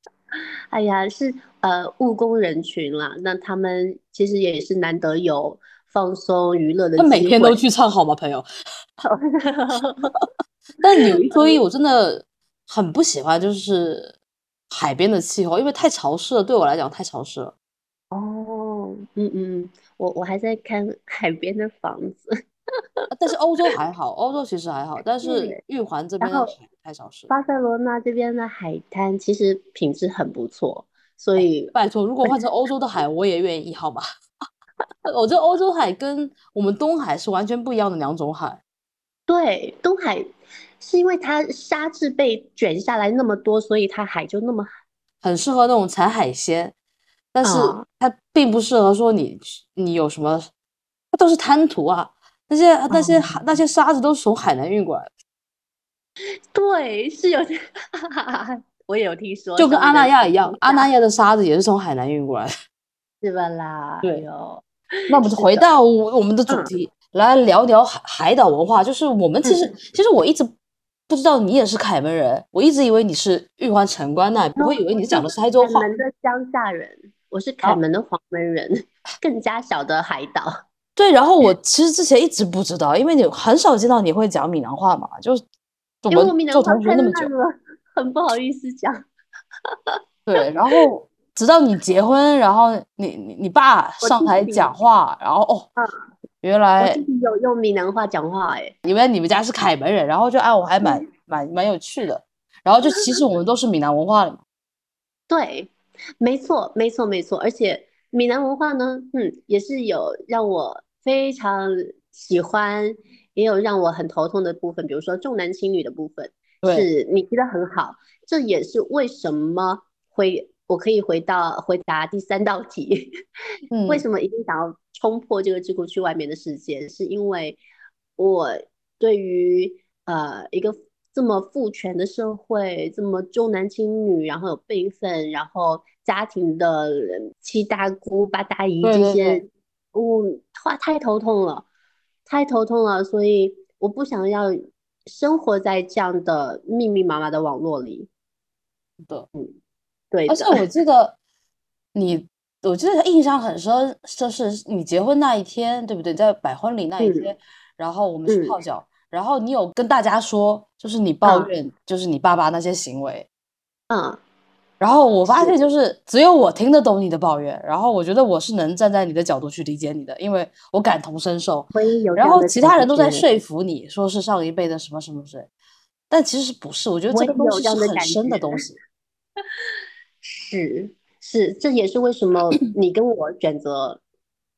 哎呀，是呃务工人群啦，那他们其实也是难得有。放松娱乐的，他每天都去唱好吗，朋友？但有一说一我真的很不喜欢，就是海边的气候，因为太潮湿了，对我来讲太潮湿了。哦，嗯嗯，我我还在看海边的房子，但是欧洲还好，欧洲其实还好，但是玉环这边的海太潮湿。巴塞罗那这边的海滩其实品质很不错，所以拜托，如果换成欧洲的海，我也愿意，好吗？我觉得欧洲海跟我们东海是完全不一样的两种海。对，东海是因为它沙质被卷下来那么多，所以它海就那么很适合那种采海鲜，但是它并不适合说你你有什么，它都是滩涂啊，那些那些那些沙子都是从海南运过来的。对，是有，我也有听说，就跟阿那亚一样，阿那亚的沙子也是从海南运过来的。是吧啦？对哦。那我们就回到我们的主题来聊聊海海岛文化。就是我们其实其实我一直不知道你也是凯门人，我一直以为你是玉环城关那不会以为你讲的是台州话。凯门的乡下人，我是凯门的黄门人，更加小的海岛。对，然后我其实之前一直不知道，因为你很少见到你会讲闽南话嘛，就因为我闽南话太烂了，很不好意思讲。对，然后。直到你结婚，然后你你你爸 上台讲话，然后哦，原来有用闽南话讲话哎，因为你们家是凯门人，然后就哎，我还蛮蛮蛮有趣的，然后就其实我们都是闽南文化的嘛。对，没错没错没错，而且闽南文化呢，嗯，也是有让我非常喜欢，也有让我很头痛的部分，比如说重男轻女的部分，是你提的很好，这也是为什么会。我可以回到回答第三道题，为嗯什么一定想要冲破这个桎梏去外面的世界？是因为我对于呃一个这么父权的社会，这么重男轻女，然后有辈分，然后家庭的七大姑八大姨这些，我嗯，哇，太头痛了，太头痛了，所以我不想要生活在这样的密密麻麻的网络里。的。对而且，我记得你，我记得印象很深，就是你结婚那一天，对不对？在摆婚礼那一嗯天，然后我们去嗯泡脚，然后你有跟大家说，就是你抱嗯怨，就是你爸爸那些行为。嗯，然后我发现，就是只有我听得懂你的抱怨，然后我觉得我是能站在你的角度去理解你的，因为我感同身受。然后其他人都在说服你，说是上一辈的什么什么谁，但其实不是。我觉得这个东西是很深的东西。是是，这也是为什么 你跟我选择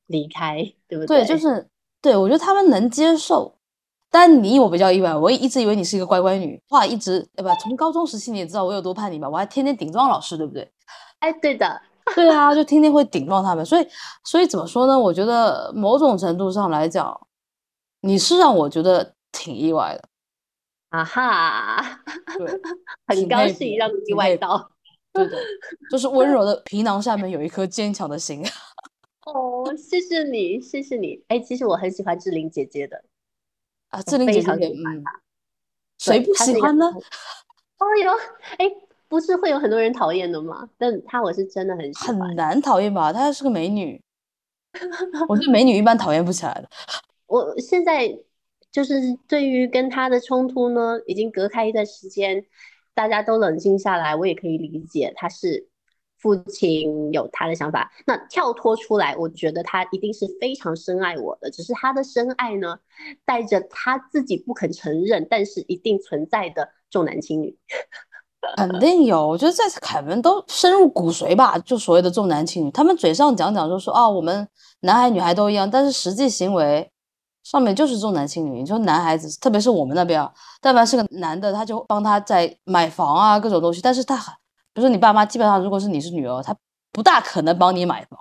离开，对不对，对就是对我觉得他们能接受，但你我比较意外，我也一直以为你是一个乖乖女，话一直对吧？从高中时期你也知道我有多叛逆吧，我还天天顶撞老师，对不对？哎，对的，对啊，就天天会顶撞他们，所以所以怎么说呢？我觉得某种程度上来讲，你是让我觉得挺意外的，啊哈，对，很高兴让你意外到。对的，就是温柔的 皮囊下面有一颗坚强的心。哦，谢谢你，谢谢你。哎，其实我很喜欢志玲姐姐的，啊，志玲姐姐。谁不喜欢呢？很哦哟，哎，不是会有很多人讨厌的吗？但她我是真的很喜很。难讨厌吧？她是个美女，我是美女一般讨厌不起来的。我现在就是对于跟她的冲突呢，已经隔开一段时间，大家都冷静下来，我也可以理解他是父亲有他的想法。那跳脱出来，我觉得他一定是非常深爱我的，只是他的深爱呢，带着他自己不肯承认，但是一定存在的重男轻女。肯定有，我觉得在凯文都深入骨髓吧，就所谓的重男轻女，他们嘴上讲讲就说啊，我们男孩女孩都一样，但是实际行为上面就是重男轻女。你说男孩子，特别是我们那边啊，但凡是个男的，他就帮他在买房啊各种东西，但是他很，比如说你爸妈，基本上如果是你是女儿，他不大可能帮你买房，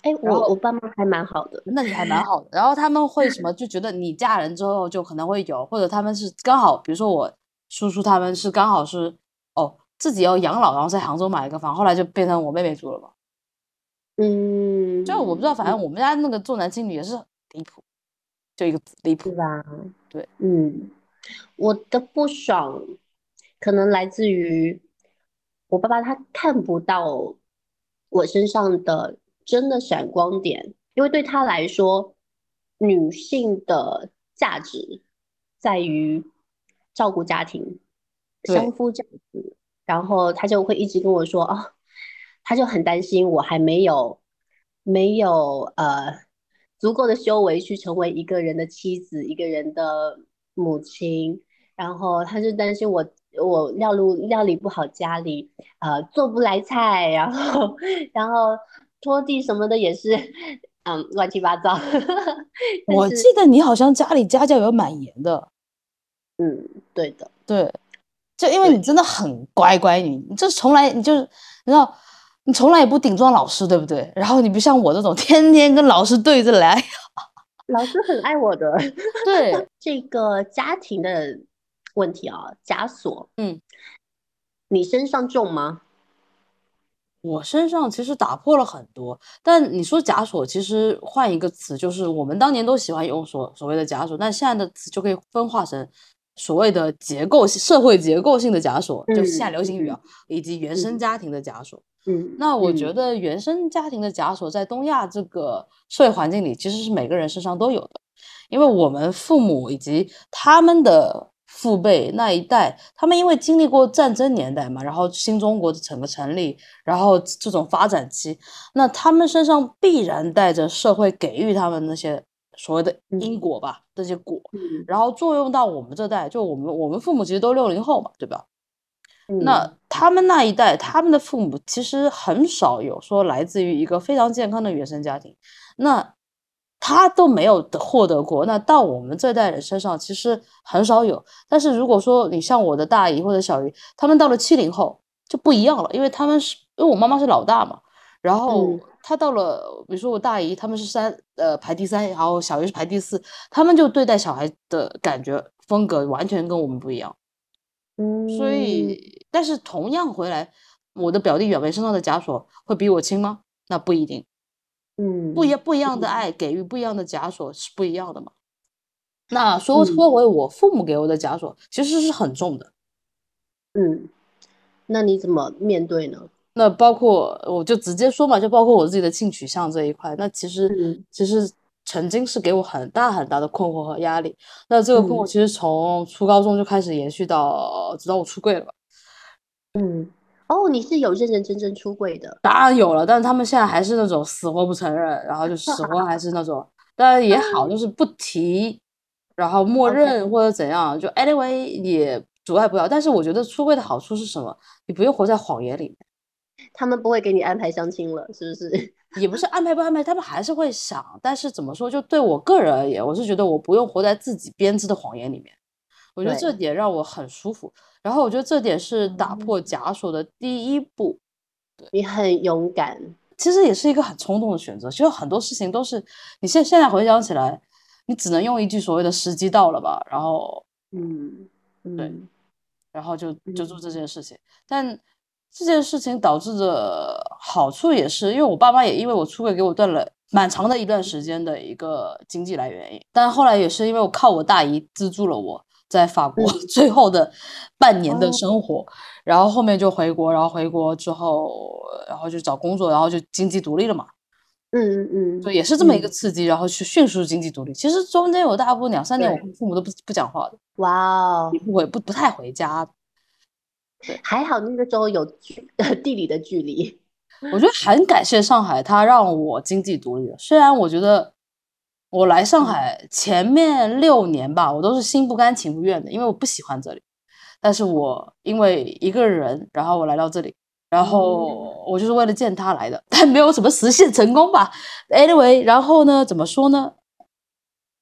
哎，我我爸妈还蛮好的，那你还蛮好的。然后他们会什么，就觉得你嫁人之后就可能会有，或者他们是刚好，比如说我叔叔他们是刚好是哦自己要养老，然后在杭州买一个房，后来就变成我妹妹住了嘛。嗯，就我不知道，反正我们家那个重男轻女也是离谱，就一个字离谱是。吧？对，嗯，我的不爽可能来自于我爸爸他看不到我身上的真的闪光点，因为对他来说，女性的价值在于照顾家庭、相夫教子，然后他就会一直跟我说啊，他就很担心我还没有没有呃足够的修为去成为一个人的妻子，一个人的母亲，然后他就担心我我料路料理不好家里，呃做不来菜，然后然后拖地什么的也是嗯乱七八糟，我记得你好像家里家教有蛮严的，嗯对的，对，就因为你真的很乖乖女，你这从来你就是你知道，你从来也不顶撞老师，对不对？然后你不像我这种天天跟老师对着来，老师很爱我的。对，这个家庭的问题啊，枷锁，嗯，你身上重吗？我身上其实打破了很多，但你说枷锁，其实换一个词，就是我们当年都喜欢用所所谓的枷锁，但现在的词就可以分化成所谓的结构性社会结构性的枷锁，就是现在嗯流行语啊，以及原生家庭的枷锁。嗯，那我觉嗯。得原生家庭的枷锁在东亚这个社会环境里，其实是每个人身上都有的，因为我们父母以及他们的父辈那一代，他们因为经历过战争年代嘛，然后新中国的整个成立，然后这种发展期，那他们身上必然带着社会给予他们那些所谓的因嗯果吧，这些果，嗯。然后作用到我们这代，就我们我们父母其实都六零后嘛，对吧？那嗯他们那一代，他们的父母其实很少有说来自于一个非常健康的原生家庭，那他都没有得获得过。那到我们这代人身上，其实很少有。但是如果说你像我的大姨或者小姨，他们到了七零后，就不一样了，因为他们是因为我妈妈是老大嘛，然后嗯她到了，比如说我大姨他们是三呃排第三，然后小姨是排第四，他们就对待小孩的感觉风格完全跟我们不一样。嗯，所以，但是同样回来，我的表弟表妹身上的枷锁会比我轻吗？那不一定，嗯不一不一样的嗯爱给予不一样的枷锁是不一样的嘛。那说嗯说回我父母给我的枷锁，其实是很重的。嗯，那你怎么面对呢？那包括我就直接说嘛，就包括我自己的性取向这一块，那其实嗯其实曾经是给我很大很大的困惑和压力。那这个困惑嗯其实从初高中就开始延续到直到我出柜了吧。嗯，哦，你是有认认真真出柜的，当然有了，但是他们现在还是那种死活不承认，然后就死活还是那种，当然也好，就是不提，然后默认或者怎样，就 anyway 也阻碍不了。但是我觉得出柜的好处是什么？你不用活在谎言里面，他们不会给你安排相亲了，是不是？也不是安排不安排，他们还是会想。但是怎么说，就对我个人而言，我是觉得我不用活在自己编织的谎言里面，我觉得这点让我很舒服。然后我觉得这点是打嗯破枷锁的第一步。对你很勇敢，其实也是一个很冲动的选择。其实很多事情都是你现现在回想起来，你只能用一句所谓的时机到了吧，然后嗯嗯然后就就做这嗯件事情。但这件事情导致的好处也是，因为我爸妈也因为我出轨给我断了蛮长的一段时间的一个经济来源，但后来也是因为我靠我大姨资助了我。在法国嗯最后的半年的哦生活，然后后面就回国，然后回国之后，然后就找工作，然后就经济独立了嘛。嗯嗯嗯，对，也是这么一个嗯刺激，然后去迅速经济独立。其实中间有大部分两三年，我对父母都不不讲话的，哇哦也，不回不不太回家。还好那个时候有距地理的距离，我觉得很感谢上海，它让我经济独立了。虽然我觉得我来上嗯海前面六年吧，我都是心不甘情不愿的，因为我不喜欢这里。但是我因为一个人，然后我来到这里，然后我就是为了见他来的，但没有什么实现成功吧。Anyway，然后呢，怎么说呢？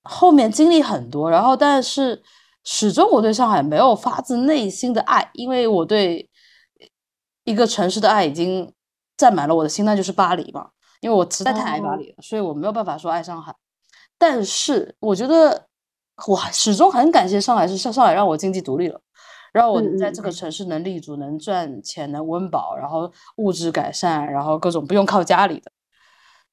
后面经历很多，然后但是始终我对上海没有发自内心的爱，因为我对一个城市的爱已经占满了我的心，那就是巴黎嘛。因为我实在太爱巴哦黎了，所以我没有办法说爱上海。但是我觉得我始终很感谢上海，是上上海让我经济独立了，让我嗯嗯在这个城市能立足、能赚钱、能温饱，然后物质改善，然后各种不用靠家里的。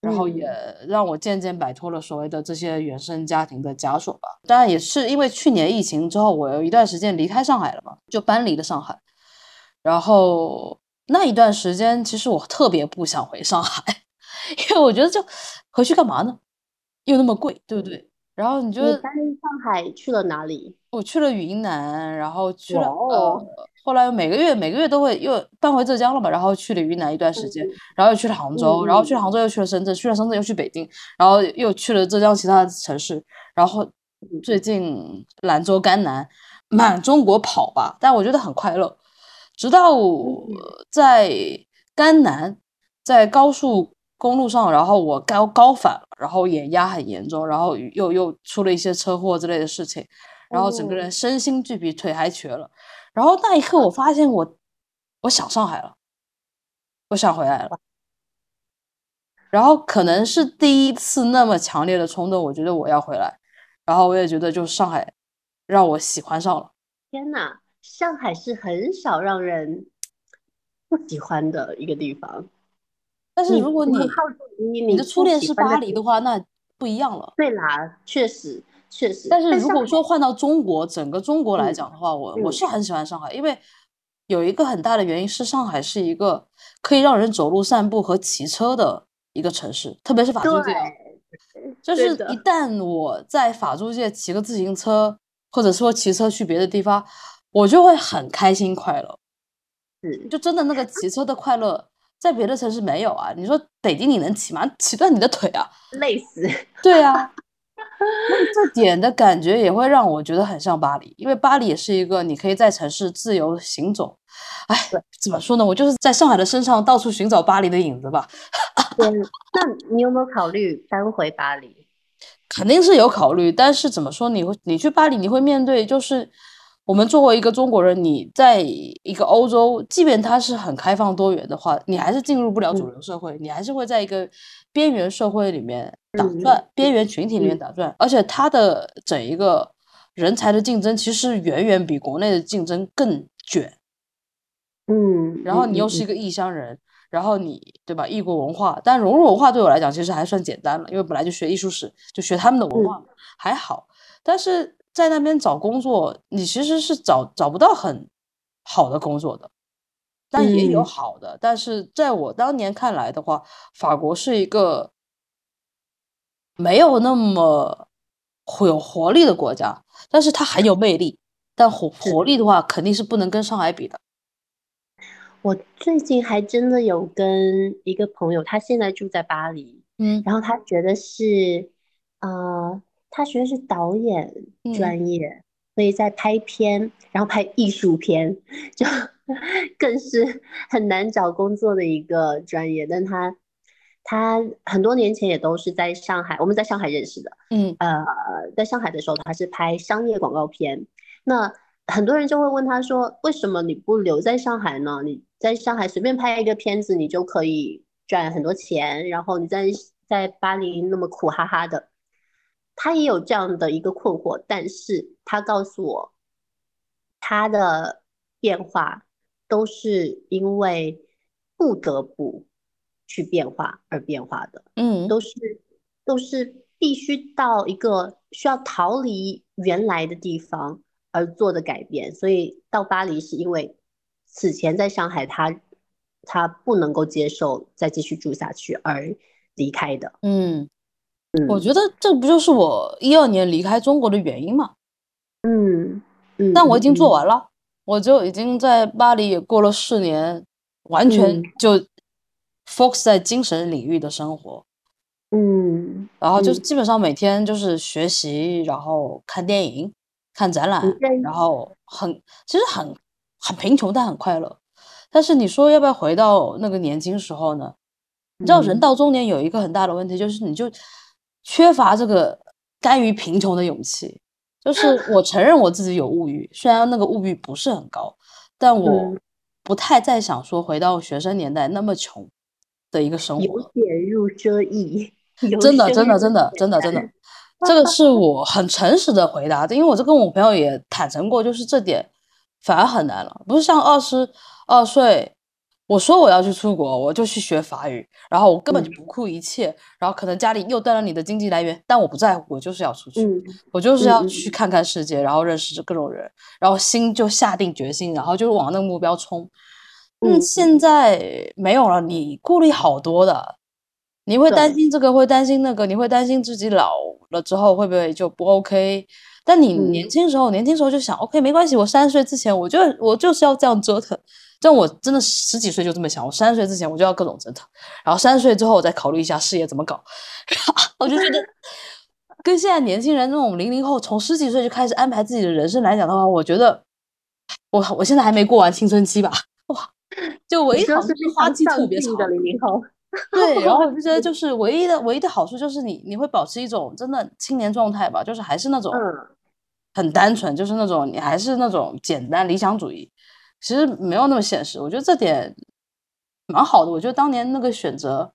然后也嗯让我渐渐摆脱了所谓的这些原生家庭的枷锁吧。当然也是因为去年疫情之后，我有一段时间离开上海了嘛，就搬离了上海。然后那一段时间，其实我特别不想回上海，因为我觉得就回去干嘛呢？又那么贵，对不对？然后你觉得上海去了哪里？我去了云南，然后去了哦呃，后来每个月每个月都会又搬回浙江了嘛，然后去了云南一段时间，嗯然后又去了杭州，然后去了嗯杭州又去了深圳，去了深圳又去北京，然后又去了浙江其他的城市，然后嗯最近兰州、甘南，满中国跑吧，但我觉得很快乐。直到在甘南，在高速公路上，然后我高高反了，然后眼压很严重，然后又又出了一些车祸之类的事情，然后整个哦人身心俱疲，腿还瘸了。然后那一刻，我发现我我想上海了，我想回来了。然后可能是第一次那么强烈的冲动，我觉得我要回来。然后我也觉得，就上海让我喜欢上了。天哪，上海是很少让人不喜欢的一个地方。但是如果你你你的初恋是巴黎的话，那不一样了。对啦，确实确实。但是如果说换到中国，整个中国来嗯讲的话，我我嗯是很喜欢上海，因为有一个很大的原因是上海是一个可以让人走路散步和骑车的一个城市，特别是法租界啊。就是一旦我在法租界骑个自行车，或者说骑车去别的地方，我就会很开心快乐。嗯就真的那个骑车的快乐，在别的城市没有啊。你说北京你能骑吗？骑断你的腿啊！累死。对啊，那这点的感觉也会让我觉得很像巴黎，因为巴黎也是一个你可以在城市自由行走。哎，怎么说呢？我就是在上海的身上到处寻找巴黎的影子吧。对，那你有没有考虑搬回巴黎？肯定是有考虑，但是怎么说？你会你去巴黎，你会面对就是我们作为一个中国人，你在一个欧洲，即便它是很开放多元的话，你还是进入不了主流社会，你还是会在一个边缘社会里面打转，边缘群体里面打转，而且它的整一个人才的竞争，其实远远比国内的竞争更卷。嗯，然后你又是一个异乡人，然后你对吧？异国文化，但融入文化对我来讲其实还算简单了，因为本来就学艺术史，就学他们的文化还好，但是。在那边找工作，你其实是找找不到很好的工作的，但也有好的。但是在我当年看来的话，法国是一个没有那么有活力的国家，但是它很有魅力。但活活力的话，肯定是不能跟上海比的。我最近还真的有跟一个朋友，他现在住在巴黎，嗯，然后他觉得是，呃。他学的是导演专业，所以在拍片，然后拍艺术片，就 更是很难找工作的一个专业。但他他很多年前也都是在上海，我们在上海认识的。嗯，呃，在上海的时候他是拍商业广告片。那很多人就会问他说：“为什么你不留在上海呢？你在上海随便拍一个片子，你就可以赚很多钱，然后你在在巴黎那么苦哈哈的。”他也有这样的一个困惑，但是他告诉我，他的变化都是因为不得不去变化而变化的，嗯，都是都是必须到一个需要逃离原来的地方而做的改变，所以到巴黎是因为此前在上海他他不能够接受再继续住下去而离开的，嗯。我觉得这不就是我一二年离开中国的原因吗？嗯嗯，但我已经做完了，我就已经在巴黎也过了四年，完全就 focus 在精神领域的生活。嗯，然后就基本上每天就是学习，然后看电影、看展览，然后很其实很很贫穷，但很快乐。但是你说要不要回到那个年轻时候呢？你知道人到中年有一个很大的问题，就是你就。缺乏这个甘于贫穷的勇气，就是我承认我自己有物欲，虽然那个物欲不是很高，但我不太再想说回到学生年代那么穷的一个生活。有点入奢易，真的，真的，真的，真的，真的，这个是我很诚实的回答的，因为我这跟我朋友也坦诚过，就是这点反而很难了，不是像二十二岁。我说我要去出国，我就去学法语，然后我根本就不顾一切，然后可能家里又断了你的经济来源，但我不在乎，我就是要出去，我就是要去看看世界，然后认识各种人，然后心就下定决心，然后就往那个目标冲。嗯，现在没有了，你顾虑好多的，你会担心这个，会担心那个，你会担心自己老了之后会不会就不 OK？但你年轻时候，年轻时候就想 OK，没关系，我三十岁之前，我就我就是要这样折腾。但我真的十几岁就这么想，我三十岁之前我就要各种折腾，然后三十岁之后我再考虑一下事业怎么搞。我就觉得，跟现在年轻人那种零零后从十几岁就开始安排自己的人生来讲的话，我觉得我我现在还没过完青春期吧？哇，就唯一好处是花期特别长的零零后。对，然后我就觉得 就是唯一的唯一的好处就是你你会保持一种真的青年状态吧，就是还是那种很单纯，就是那种你还是那种简单理想主义。其实没有那么现实，我觉得这点蛮好的。我觉得当年那个选择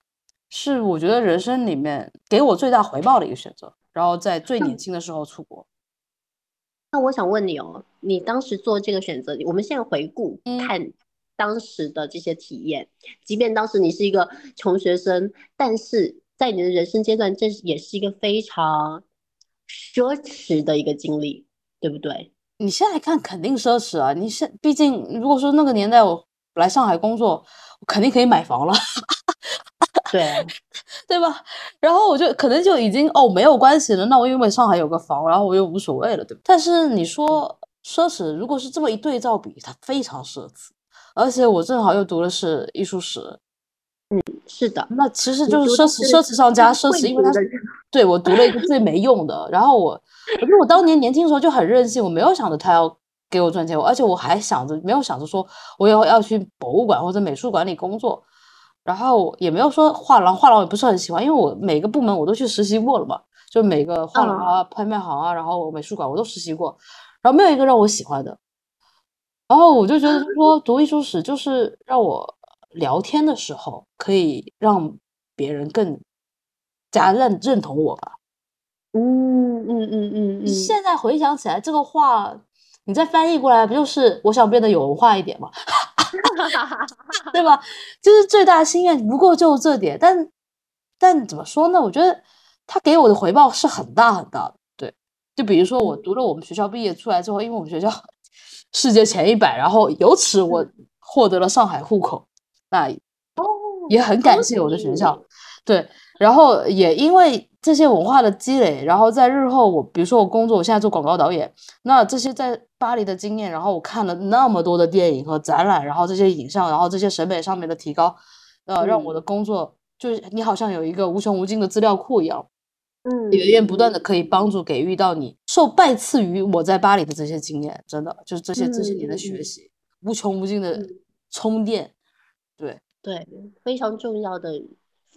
是我觉得人生里面给我最大回报的一个选择。然后在最年轻的时候出国。那我想问你哦，你当时做这个选择，我们现在回顾看当时的这些体验，即便当时你是一个穷学生，但是在你的人生阶段，这也是一个非常奢侈的一个经历，对不对？你现在看肯定奢侈啊！你现毕竟如果说那个年代我来上海工作，我肯定可以买房了，对 对吧？然后我就可能就已经哦没有关系了，那我因为上海有个房，然后我又无所谓了，对吧？但是你说奢侈，如果是这么一对照比，它非常奢侈，而且我正好又读的是艺术史，嗯，是的，那其实就是奢侈，奢侈上加奢侈，因为它对我读了一个最没用的，然后我。我觉得我当年年轻的时候就很任性，我没有想着他要给我赚钱，而且我还想着没有想着说我要要去博物馆或者美术馆里工作，然后也没有说画廊，画廊我也不是很喜欢，因为我每个部门我都去实习过了嘛，就每个画廊啊、拍卖行啊，然后美术馆我都实习过，然然后没有一个让我喜欢的。然后我就觉得说，读艺术史就是让我聊天的时候可以让别人更加认认同我吧。嗯嗯嗯嗯嗯，现在回想起来，这个话你再翻译过来，不就是我想变得有文化一点吗？对吧？就是最大心愿，不过就这点。但但怎么说呢？我觉得他给我的回报是很大很大的。对，就比如说我读了我们学校毕业出来之后，因为我们学校 世界前一百，然后由此我获得了上海户口，那也很感谢我的学校。对，然后也因为这些文化的积累，然后在日后我比如说我工作，我现在做广告导演，那这些在巴黎的经验，然后我看了那么多的电影和展览，然后这些影像，然后这些审美上面的提高，呃，让我的工作就是你好像有一个无穷无尽的资料库一样，嗯，源源不断的可以帮助给予到你，受拜赐于我在巴黎的这些经验，真的就是这些这些年的学习，无穷无尽的充电，对对，非常重要的。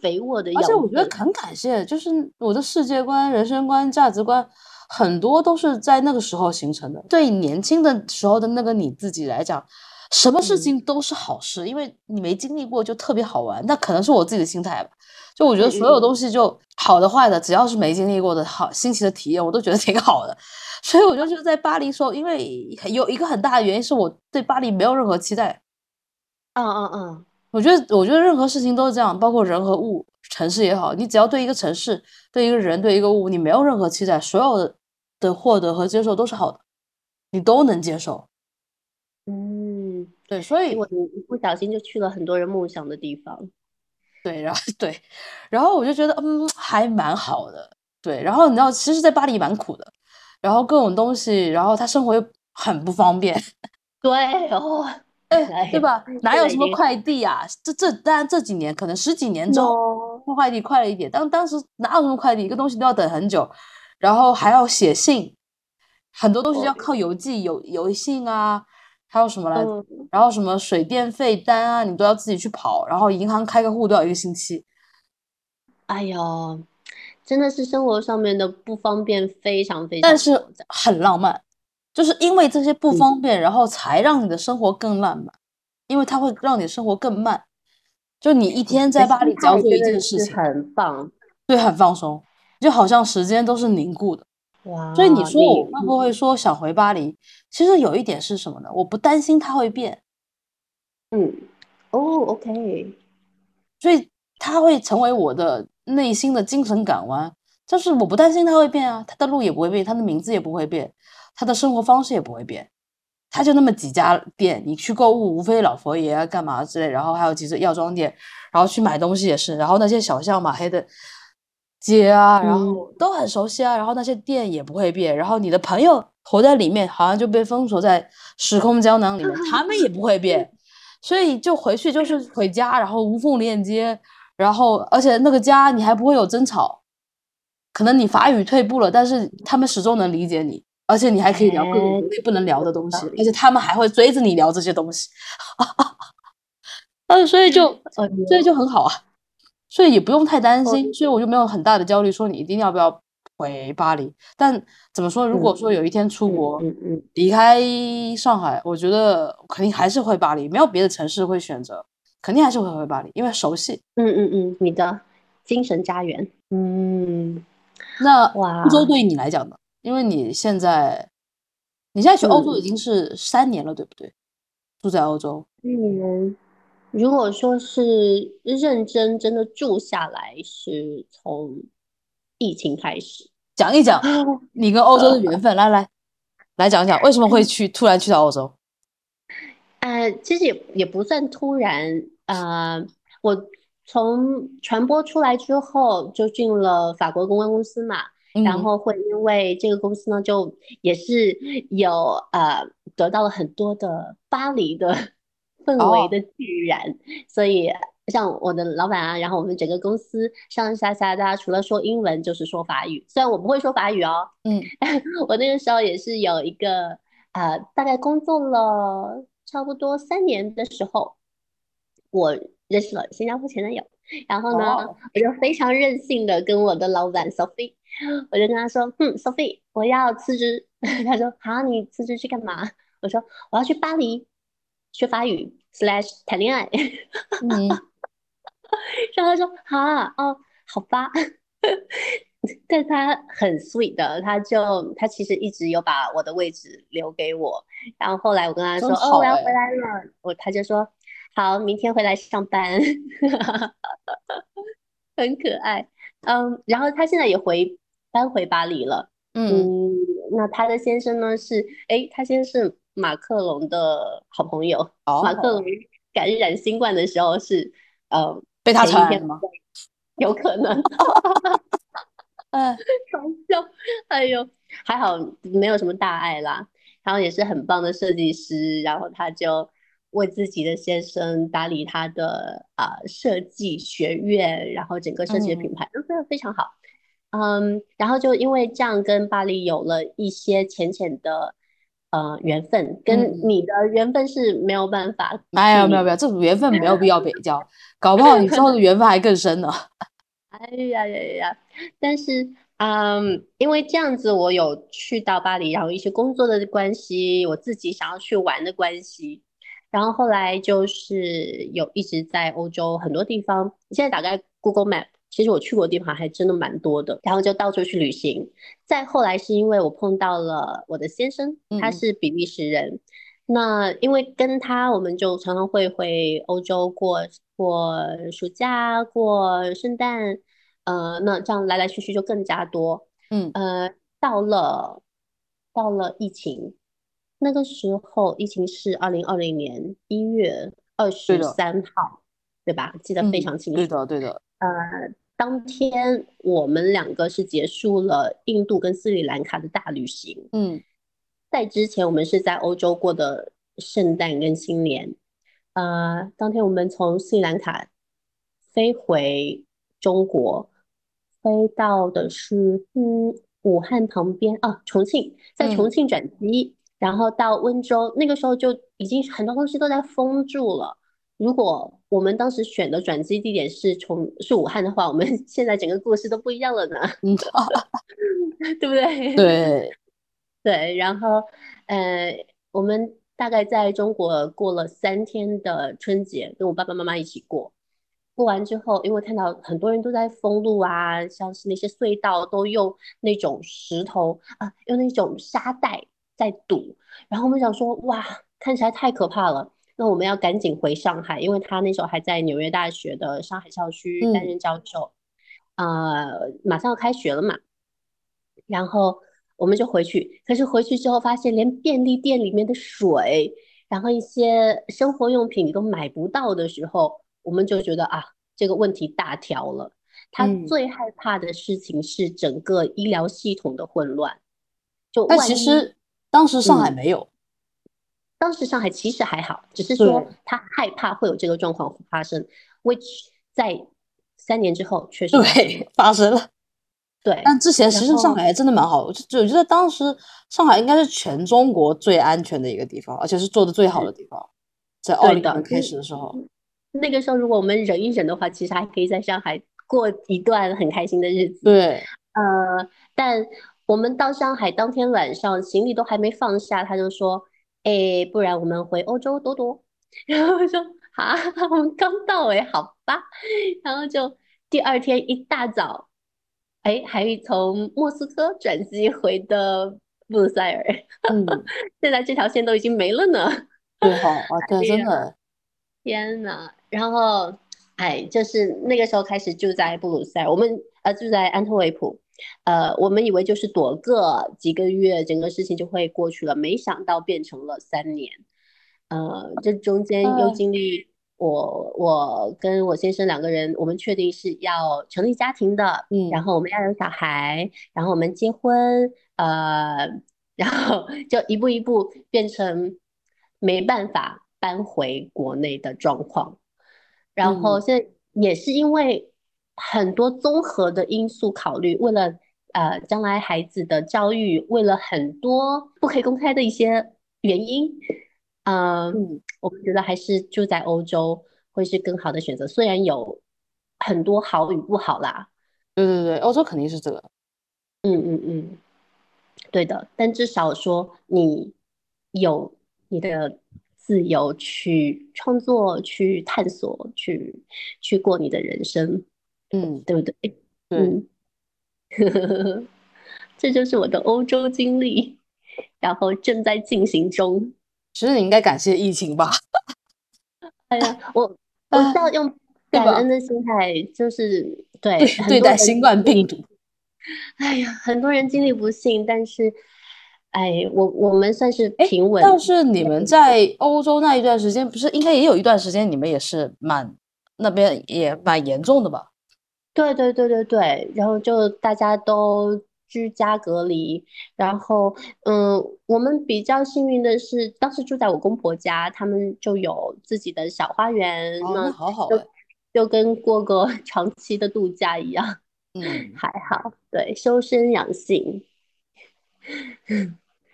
肥沃的，而且我觉得很感谢，就是我的世界观、人生观、价值观，很多都是在那个时候形成的。对年轻的时候的那个你自己来讲，什么事情都是好事，因为你没经历过就特别好玩。那可能是我自己的心态吧。就我觉得所有东西就好的坏的，只要是没经历过的好新奇的体验，我都觉得挺好的。所以我就觉得在巴黎时候，因为有一个很大的原因是我对巴黎没有任何期待。嗯嗯嗯。我觉得，我觉得任何事情都是这样，包括人和物，城市也好，你只要对一个城市、对一个人、对一个物，你没有任何期待，所有的的获得和接受都是好的，你都能接受。嗯，对，所以我一不小心就去了很多人梦想的地方。对，然后 对，然后我就觉得，嗯，还蛮好的。对，然后你知道，其实，在巴黎蛮苦的，然后各种东西，然后他生活又很不方便。对哦。对吧？哪有什么快递啊？这这当然这几年可能十几年之后，快递快了一点。当当时哪有什么快递？一个东西都要等很久，然后还要写信，很多东西要靠邮寄、邮邮信啊，还有什么来着？然后什么水电费单啊，你都要自己去跑。然后银行开个户都要一个星期。哎呦，真的是生活上面的不方便，非常非常，但是很浪漫。就是因为这些不方便，然后才让你的生活更烂漫，因为它会让你的生活更慢。就你一天在巴黎只要做一件事情，很棒，对，很放松，就好像时间都是凝固的。哇！所以你说我会不会说想回巴黎？其实有一点是什么呢？我不担心它会变。嗯，哦，OK。所以它会成为我的内心的精神港湾，就是我不担心它会变啊，它的路也不会变，它的名字也不会变。他的生活方式也不会变，他就那么几家店，你去购物无非老佛爷啊干嘛之类，然后还有几个药妆店，然后去买东西也是，然后那些小巷嘛黑的街啊，然后都很熟悉啊，然后那些店也不会变，然后你的朋友活在里面，好像就被封锁在时空胶囊里面，他们也不会变，所以就回去就是回家，然后无缝链接，然后而且那个家你还不会有争吵，可能你法语退步了，但是他们始终能理解你。而且你还可以聊各种不能聊的东西，而且他们还会追着你聊这些东西，嗯，所以就 所以就很好啊，所以也不用太担心，所以我就没有很大的焦虑，说你一定要不要回巴黎。但怎么说，如果说有一天出国，嗯嗯离开上海，我觉得肯定还是回巴黎，没有别的城市会选择，肯定还是会回巴黎，因为熟悉。嗯嗯嗯，你的精神家园。嗯，那哇欧洲对于你来讲呢？因为你现在，你现在去欧洲已经是三年了，对不对？住在欧洲，嗯，如果说是认真真的住下来，是从疫情开始。讲一讲 你跟欧洲的缘分，来来来讲讲为什么会去突然去到欧洲？呃，其实也也不算突然，呃，我从传播出来之后就进了法国公关公司嘛。然后会因为这个公司呢，就也是有呃得到了很多的巴黎的氛围的渲染，所以像我的老板啊，然后我们整个公司上上下下大家除了说英文就是说法语，虽然我不会说法语哦，嗯，我那个时候也是有一个呃大概工作了差不多三年的时候，我认识了新加坡前男友，然后呢，我就非常任性的跟我的老板 Sophie。我就跟他说：“嗯，Sophie，我要辞职，他说好，你辞职去干嘛？我说我要去巴黎学法语 slash 谈恋爱。嗯，然后他说好哦，好吧。但他很 sweet 的，他就他其实一直有把我的位置留给我。然后后来我跟他说哦，我要回来了，我他就说好，明天回来上班，很可爱。嗯，然后他现在也回搬回巴黎了。嗯，那他的先生呢是哎，他先生是马克龙的好朋友。马克龙感染新冠的时候是呃被他传染吗？有可能。嗯，搞笑，哎呦，还好没有什么大碍啦。然后也是很棒的设计师，然后他就为自己的先生打理他的啊设计学院，然后整个设计的品牌都非常非常好。嗯，然后就因为这样跟巴黎有了一些浅浅的呃缘分，跟你的缘分是没有办法。没有没有没有，这种缘分没有必要比较，搞不好你之后的缘分还更深呢。哎呀呀呀！但是，嗯，因为这样子，我有去到巴黎，然后一些工作的关系，我自己想要去玩的关系，然后后来就是有一直在欧洲很多地方。现在打开 Google Map，其实我去过的地方还真的蛮多的，然后就到处去旅行。再后来是因为我碰到了我的先生，他是比利时人。那因为跟他，我们就常常会回欧洲过过暑假、过圣诞，呃，那这样来来去去就更加多。嗯，呃，到了到了疫情那个时候，疫情是二零二零年一月二十三号，对吧？记得非常清楚。对的，对的。呃，当天我们两个是结束了印度跟斯里兰卡的大旅行。嗯。在之前，我们是在欧洲过的圣诞跟新年。呃，当天我们从斯里兰卡飞回中国，飞到的是嗯武汉旁边啊重庆，在重庆转机，然后到温州。那个时候就已经很多东西都在封住了。如果我们当时选的转机地点是从是武汉的话，我们 现在整个故事都不一样了呢。嗯，对不对？对。对，然后，呃，我们大概在中国过了三天的春节，跟我爸爸妈妈一起过。过完之后，因为看到很多人都在封路啊，像是那些隧道都用那种石头啊，用那种沙袋在堵。然后我们想说，哇，看起来太可怕了。那我们要赶紧回上海，因为他那时候还在纽约大学的上海校区担任教授，呃，马上要开学了嘛。然后。我们就回去，可是回去之后发现，连便利店里面的水，然后一些生活用品你都买不到的时候，我们就觉得啊，这个问题大条了。他最害怕的事情是整个医疗系统的混乱。就那其实当时上海没有，当时上海其实还好，只是说他害怕会有这个状况发生，which 在三年之后确实对发生了。对，但之前其实上海真的蛮好，就我觉得当时上海应该是全中国最安全的一个地方，而且是做的最好的地方。在奥运开始的时候，那个时候如果我们忍一忍的话，其实还可以在上海过一段很开心的日子。对，呃，但我们到上海当天晚上，行李都还没放下，他就说：“哎，不然我们回欧洲多多。”然后说：“啊，我们刚到哎，好吧。”然后就第二天一大早。哎，还从莫斯科转机回的布鲁塞尔，嗯，现在这条线都已经没了呢。对哈，啊，对，真的，天呐，然后，哎，就是那个时候开始住在布鲁塞尔，我们呃住在安特卫普，呃，我们以为就是躲个几个月，整个事情就会过去了，没想到变成了三年，呃，这中间又经历。我我跟我先生两个人，我们确定是要成立家庭的，嗯，然后我们要有小孩，然后我们结婚，呃，然后就一步一步变成没办法搬回国内的状况，然后现在也是因为很多综合的因素考虑，为了呃将来孩子的教育，为了很多不可以公开的一些原因。嗯，我们觉得还是住在欧洲会是更好的选择，虽然有很多好与不好啦。对对对，欧洲肯定是这个。嗯嗯嗯，对的，但至少说你有你的自由去创作、去探索、去去过你的人生，嗯，对不对？对，嗯，这就是我的欧洲经历，然后正在进行中。其实你应该感谢疫情吧？哎呀，我 我是要用感恩的心态，就是对对待新冠病毒。哎呀，很多人经历不幸，但是，哎，我我们算是平稳。但是你们在欧洲那一段时间，不是应该也有一段时间，你们也是蛮那边也蛮严重的吧？对对对对对，然后就大家都居家隔离，然后嗯，我们比较幸运的是，当时住在我公婆家，他们就有自己的小花园，那好好就就跟过个 长期的度假一样。嗯，还好，对，修身养性，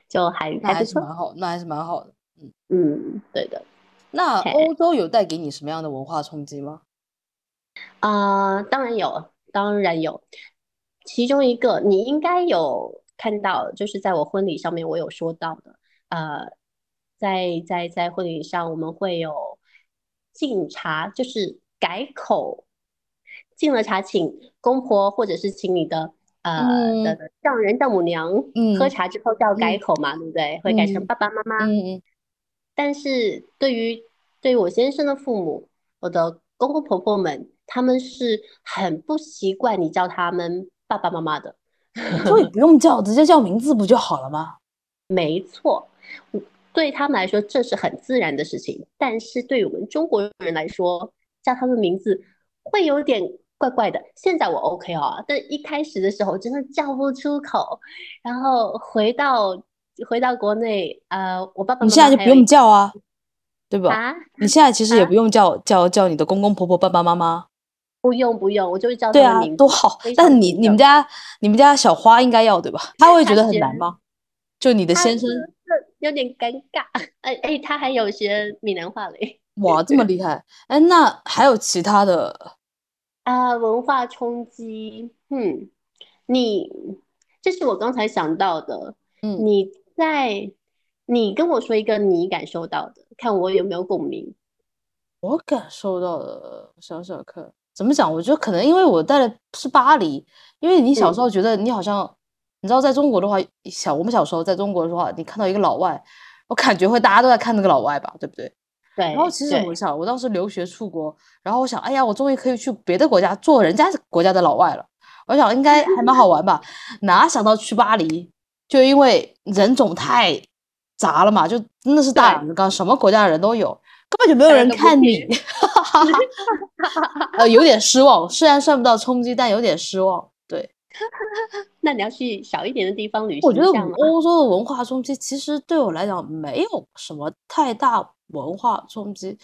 就还还不错，蛮好，那还是蛮好的。嗯嗯，对的。那欧洲有带给你什么样的文化冲击吗？啊，当然有，当然有。其中一个你应该有看到，就是在我婚礼上面我有说到的，呃，在在在婚礼上我们会有敬茶，就是改口。敬了茶，请公婆或者是请你的呃的丈人丈母娘喝茶之后叫改口嘛，对不对？会改成爸爸妈妈。嗯但是对于对于我先生的父母，我的公公婆婆们，他们是很不习惯你叫他们爸爸妈妈的。所以不用叫，直接叫名字不就好了吗？没错，对他们来说这是很自然的事情。但是对于我们中国人来说，叫他们名字会有点。怪怪的，现在我 OK 哦，但一开始的时候真的叫不出口。然后回到回到国内，呃，我爸爸你现在就不用叫啊，对吧？啊，你现在其实也不用叫叫叫你的公公婆婆、爸爸妈妈，不用不用，我就会叫他对啊，多好。但是你你们家你们家小花应该要对吧？他会觉得很难吗？就你的先生有点尴尬，哎哎，他还有学闽南话嘞，哇，这么厉害！哎，那还有其他的？啊，文化冲击，嗯，你这是我刚才想到的，嗯，你在你跟我说一个你感受到的，看我有没有共鸣。我感受到的，想想看，怎么讲？我觉得可能因为我带的是巴黎，因为你小时候觉得你好像，你知道，在中国的话，小我们小时候在中国的话，你看到一个老外，我感觉会大家都在看那个老外吧，对不对？对，然后其实我想，我当时留学出国，然后我想，哎呀，我终于可以去别的国家做人家国家的老外了。我想应该还蛮好玩吧？哪想到去巴黎，就因为人种太杂了嘛，就真的是大染缸，什么国家的人都有，根本就没有人看你。呃，有点失望，虽然算不到冲击，但有点失望。对，那你要去小一点的地方旅行？我觉得欧洲的文化冲击其实对我来讲没有什么太大。文化冲击，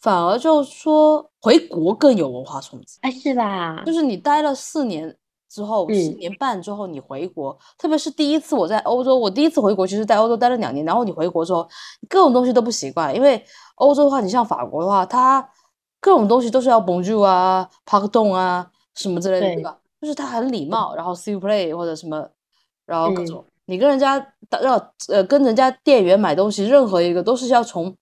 反而就说回国更有文化冲击，哎，是吧？就是你待了四年之后，四年半之后你回国，特别是第一次我在欧洲，我第一次回国，其实在欧洲待了两年，然后你回国之后，各种东西都不习惯，因为欧洲的话，你像法国的话，它各种东西都是要 Bonjour 啊、Pardon 啊什么之类的，对吧？就是它很礼貌，然后 See you play 或者什么，然后各种，你跟人家要呃跟人家店员买东西，任何一个都是要从。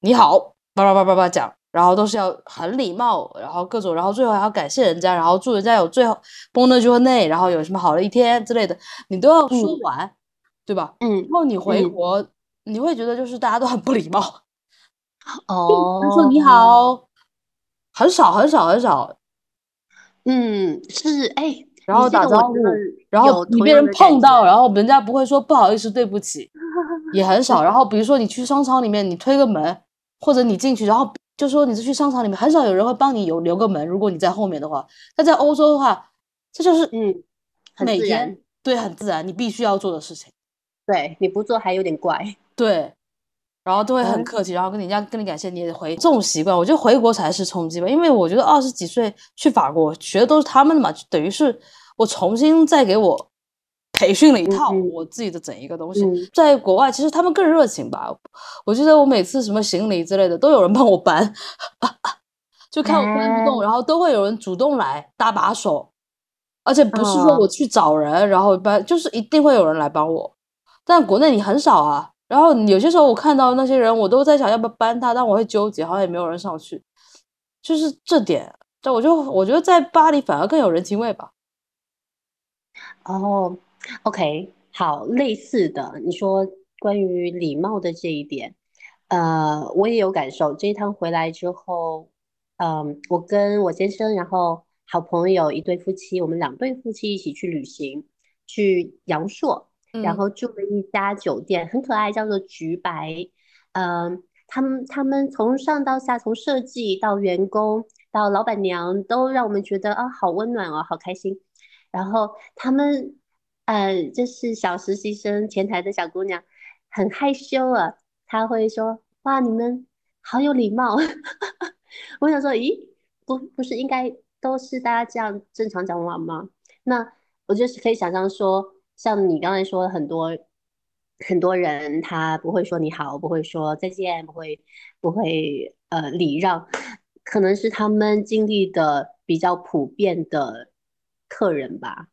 你好，叭叭叭叭叭讲，然后都是要很礼貌，然后各种，然后最后还要感谢人家，然后祝人家有最后 bonne journée，然后有什么好的一天之类的，你都要说完，对吧？嗯。然后你回国，你会觉得就是大家都很不礼貌。哦。他说你好，很少很少很少。嗯，是哎。然后打招呼，然后你被人碰到，然后人家不会说不好意思、对不起，也很少。然后比如说你去商场里面，你推个门。或者你进去，然后就说你是去商场里面，很少有人会帮你有留个门。如果你在后面的话，那在欧洲的话，这就是嗯，每天对很自然，你必须要做的事情。对，你不做还有点怪。对，然后都会很客气，然后跟人家跟你感谢，你也回这种习惯。我觉得回国才是冲击吧，因为我觉得二十几岁去法国学的都是他们的嘛，等于是我重新再给我。培训了一套我自己的整一个东西，在国外其实他们更热情吧。我记得我每次什么行李之类的都有人帮我搬，就看我搬不动，然后都会有人主动来搭把手，而且不是说我去找人然后搬，就是一定会有人来帮我。但国内你很少啊。然后有些时候我看到那些人，我都在想要不要搬他，但我会纠结，好像也没有人上去。就是这点，但我就我觉得在巴黎反而更有人情味吧。哦，OK，好，类似的，你说关于礼貌的这一点，呃，我也有感受。这一趟回来之后，嗯，我跟我先生，然后好朋友一对夫妻，我们两对夫妻一起去旅行，去阳朔，然后住了一家酒店，很可爱，叫做橘白。嗯，他们他们从上到下，从设计到员工到老板娘，都让我们觉得啊，好温暖哦，好开心。然后他们，呃，就是小实习生，前台的小姑娘，很害羞啊。她会说：“哇，你们好有礼貌。”我想说：“咦，不，不是应该都是大家这样正常讲话吗？”那我就是可以想象说，像你刚才说，很多很多人他不会说你好，不会说再见，不会不会呃礼让，可能是他们经历的比较普遍的。客人吧，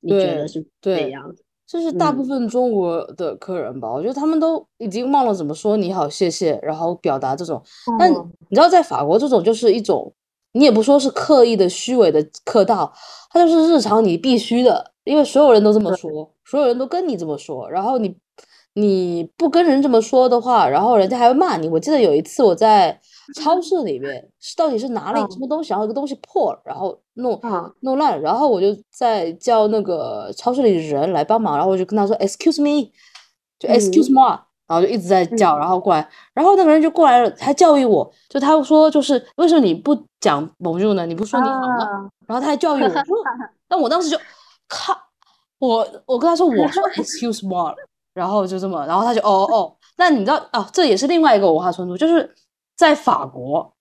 你觉得是这样？这是大部分中国的客人吧？我觉得他们都已经忘了怎么说你好、谢谢，然后表达这种。但你知道，在法国这种就是一种，你也不说是刻意的、虚伪的客套，它就是日常你必须的，因为所有人都这么说，所有人都跟你这么说，然后你你不跟人这么说的话，然后人家还会骂你。我记得有一次我在。超 市里面是到底是哪里什么东西，然后一个东西破了，然后弄弄烂，然后我就在叫那个超市里的人来帮忙，然后我就跟他说 “excuse me”，就 “excuse me”，然后就一直在叫，然后过来，然后那个人就过来了，还教育我，就他说就是为什么你不讲 bonjour 呢？你不说你好呢？然后他还教育我，那 我当时就靠，我我跟他说我说 “excuse me”，然后就这么，然后他就哦哦，那你知道哦，这也是另外一个文化冲突，就是。在法国，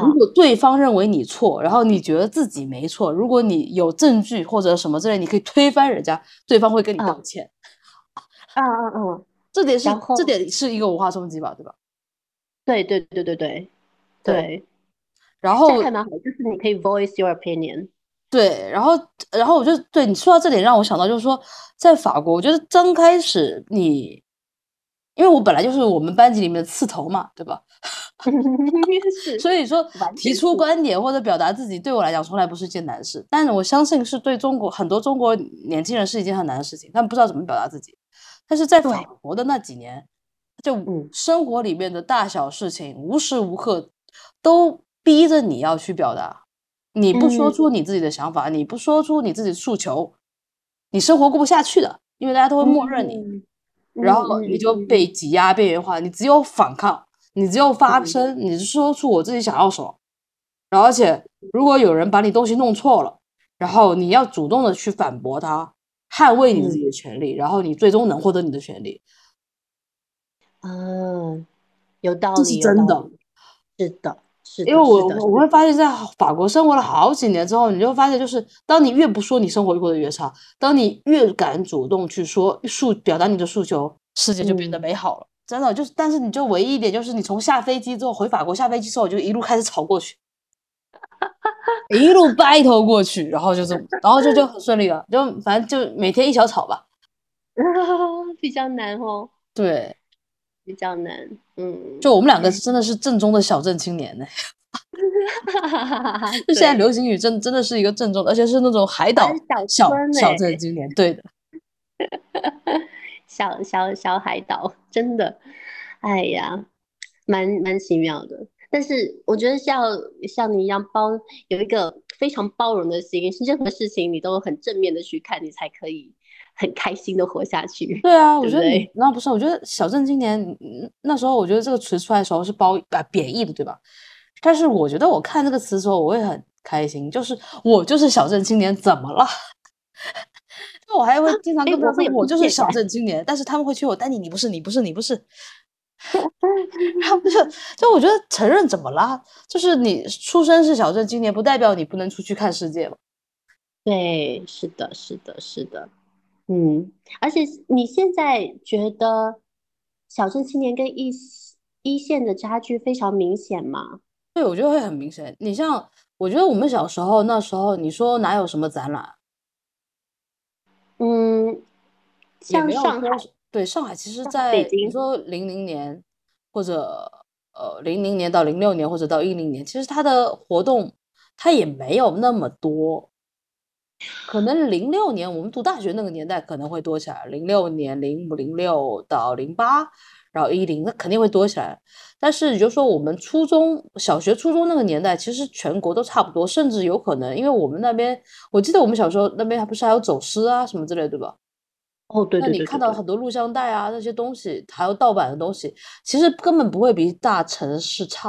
如果对方认为你错，然后你觉得自己没错，如果你有证据或者什么之类，你可以推翻人家，对方会跟你道歉。啊啊啊，这点是这点是一个文化冲击吧，对吧？对对对对对对。然后还蛮好，就是你可以 voice your opinion。对，然后然后我就对你说到这点，让我想到就是说，在法国，我觉得刚开始你。因为我本来就是我们班级里面的刺头嘛，对吧？所以说提出观点或者表达自己，对我来讲从来不是一件难事。但是我相信是对中国很多中国年轻人是一件很难的事情，他们不知道怎么表达自己。但是在法国的那几年，就生活里面的大小事情，无时无刻都逼着你要去表达。你不说出你自己的想法，你不说出你自己的诉求，你生活过不下去的，因为大家都会默认你。然后你就被挤压边缘化，你只有反抗，你只有发声，你说出我自己想要什么。然后，而且如果有人把你东西弄错了，然后你要主动的去反驳他，捍卫你自己的权利，然后你最终能获得你的权利。嗯，有道理，这是真的，是的。因为我我会发现，在法国生活了好几年之后，你就发现，就是当你越不说，你生活过得越差；当你越敢主动去说诉表达你的诉求，世界就变得美好了。真的就是，但是你就唯一一点就是，你从下飞机之后回法国，下飞机之后就一路开始吵过去，一路 battle 过去，然后就这么，然后就就很顺利了，就反正就每天一小吵吧，比较难哦。对。比较难，嗯，就我们两个真的是正宗的小镇青年呢。哈哈哈就现在流行语真真的是一个正宗，而且是那种海岛小小镇青年，对的。小小小海岛，真的，哎呀，蛮蛮奇妙的。但是我觉得像像你一样包有一个非常包容的心，是任何事情你都很正面的去看，你才可以。很开心的活下去。对啊，我觉得那不是，我觉得小镇青年那时候，我觉得这个词出来的时候是褒啊贬义的，对吧？但是我觉得我看这个词的时候，我会很开心，就是我就是小镇青年，怎么了？那我还会经常跟他说，我就是小镇青年，但是他们会催我，丹尼你不是，你不是，你不是。然后就 就我觉得承认怎么啦？就是你出生是小镇青年，不代表你不能出去看世界嘛。对，是的，是的，是的。嗯，而且你现在觉得小镇青年跟一一线的差距非常明显吗？对，我觉得会很明显。你像，我觉得我们小时候那时候，你说哪有什么展览？嗯，像上海说对上海，其实在你京说零零年或者呃零零年到零六年或者到一零年，其实它的活动它也没有那么多。可能零六年我们读大学那个年代可能会多起来，零六年零五零六到零八，然后一零那肯定会多起来。但是也就是说，我们初中小学、初中那个年代，其实全国都差不多，甚至有可能，因为我们那边，我记得我们小时候那边还不是还有走私啊什么之类，对吧？哦，对那你看到很多录像带啊那些东西，还有盗版的东西，其实根本不会比大城市差。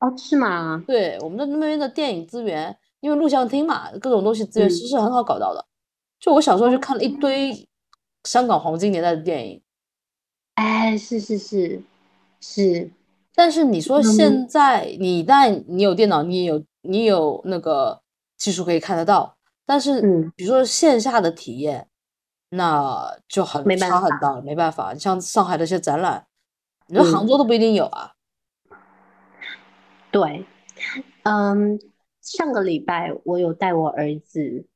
哦，是吗？对，我们的那边的电影资源，因为录像厅嘛，各种东西资源其嗯，实是很好搞到的。就我小时候就看了一哦，堆香港黄金年代的电影，哎，是是是是，但是你说嗯现在你但你有电脑，你也有你有那个技术可以看得到，但是嗯，比如说线下的体验，那就很差很大了，没办法。你像上海的一些展览，你说杭嗯，州都不一定有啊。对，嗯，上个礼拜我有带我儿子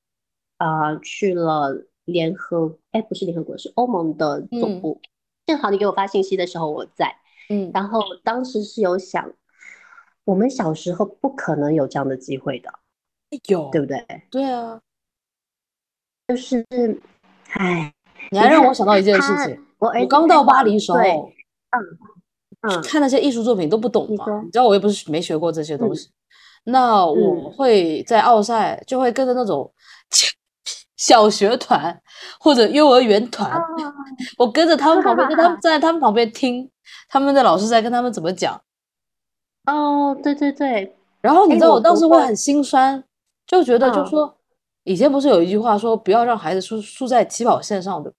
啊、呃去了联合，哎，不是联合国，是欧盟的总嗯部。正好你给我发信息的时候我在，嗯，然后当时是有想，我们小时候不可能有这样的机会的，有对，不对？对啊。就是哎，你还让我想到一件事，情，我我刚到巴黎时，候，嗯嗯，看那些艺术作品都不懂嘛，你，你知道我又不是没学过这些东嗯西，那我嗯。会在奥赛就会跟着那种 小学团或者幼儿园团，啊，我跟着他们旁边，跟他们，站在他们旁边听他们的老师在跟他们怎么讲，哦，对对对，然后你哎，知道我当时会很心酸，就觉得就嗯。说以前不是有一句话说不要让孩子输输在起跑线上的。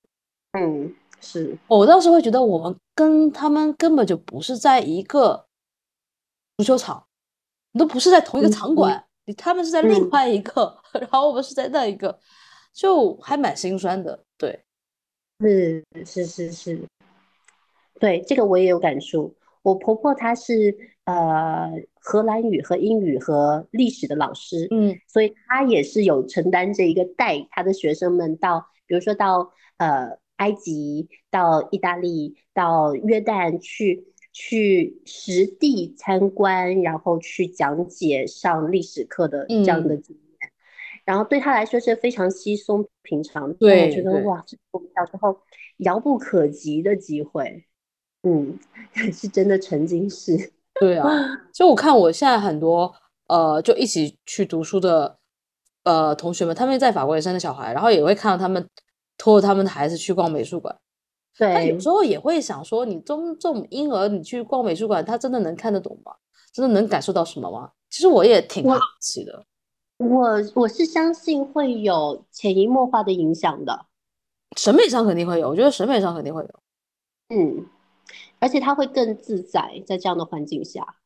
嗯，是，我当时会觉得我们跟他们根本就不是在一个足球场，你都不是在同一个嗯嗯场馆，你他们是在另嗯，外一个，然后我们是在那一个，就还蛮心酸的。对，是是是是，对，这个我也有感触。我婆婆她是呃荷兰语和英语和历史的老师，嗯所以她也是有承担这一个带她的学生们到，比如说到呃埃及、到意大利、到约旦去去实地参观，然后去讲解上历史课的这样的嗯，经验。然后对他来说是非常稀松平常，对对觉得哇，这是我们小时候遥不可及的机会，嗯，是真的曾经是。对啊，就我看我现在很多呃，就一起去读书的呃同学们，他们在法国也生了小孩，然后也会看到他们拖着他们的孩子去逛美术馆。但有，时候也会想说，你中这种婴儿，你去逛美术馆，他真的能看得懂吗？真的能感受到什么吗？其实我也挺好奇的。我我是相信会有潜移默化的影响的，审美上肯定会有，我觉得审美上肯定会有。嗯，而且他会更自在在这样的环境下。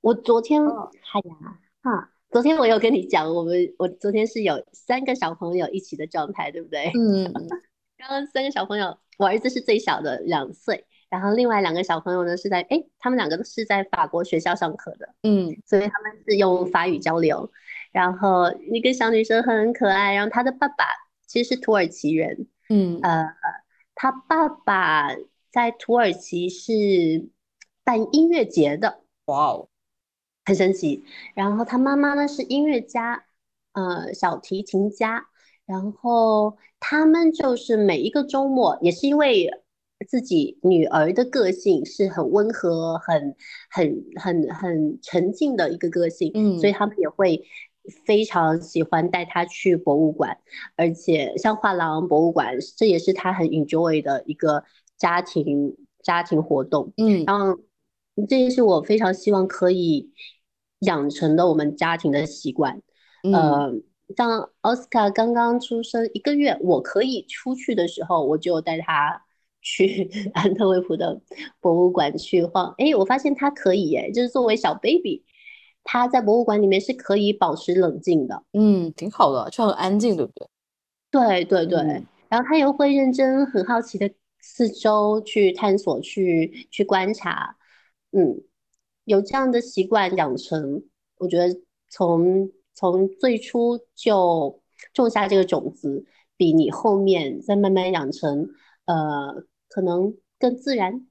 我昨天，嗯哎呀，哈，昨天我有跟你讲，我们我昨天是有三个小朋友一起的状态，对不对？嗯嗯 刚刚三个小朋友，我儿子是最小的，两岁，然后另外两个小朋友呢是在，哎，他们两个都是在法国学校上课的，嗯所以他们是用法语交流。然后一个小女生很可爱，然后她的爸爸其实是土耳其人，嗯呃，他爸爸在土耳其是办音乐节的，哇哦，很神奇。然后他妈妈呢是音乐家，呃，小提琴家。然后他们就是每一个周末，也是因为自己女儿的个性是很温和、很很很很沉静的一个个性，所以嗯他们也会非常喜欢带她去博物馆，而且像画廊博物馆，这也是他很 enjoy 的一个家庭家庭活动。嗯然后这也是我非常希望可以养成的我们家庭的习惯。嗯呃，像奥斯卡刚刚出生一个月，我可以出去的时候，我就带他 去 安特卫普的博物馆去晃。哎，我发现他可以，哎，就是作为小 baby，他在博物馆里面是可以保持冷静的。嗯，挺好的，就很安静，对不对？对对对，嗯然后他又会认真、很好奇的四周去探索、去去观察，嗯，有这样的习惯养成，我觉得从从最初就种下这个种子，比你后面再慢慢养成，呃，可能更自然。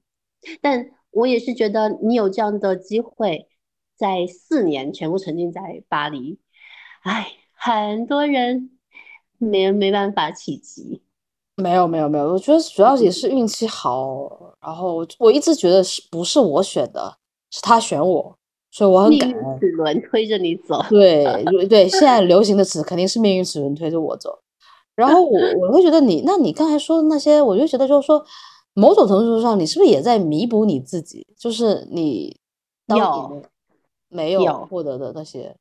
但我也是觉得你有这样的机会，在四年全部沉浸在巴黎，哎，很多人没没办法企及。没有没有没有，我觉得主要也是运气好。然后我一直觉得是不是我选的，是他选我，所以我很感恩。齿轮推着你走。对对，现在流行的词肯定是命运齿轮推着我走。然后我我会觉得你，那你刚才说的那些，我就觉得就是说，某种程度上，你是不是也在弥补你自己？就是你有没有获得的那些？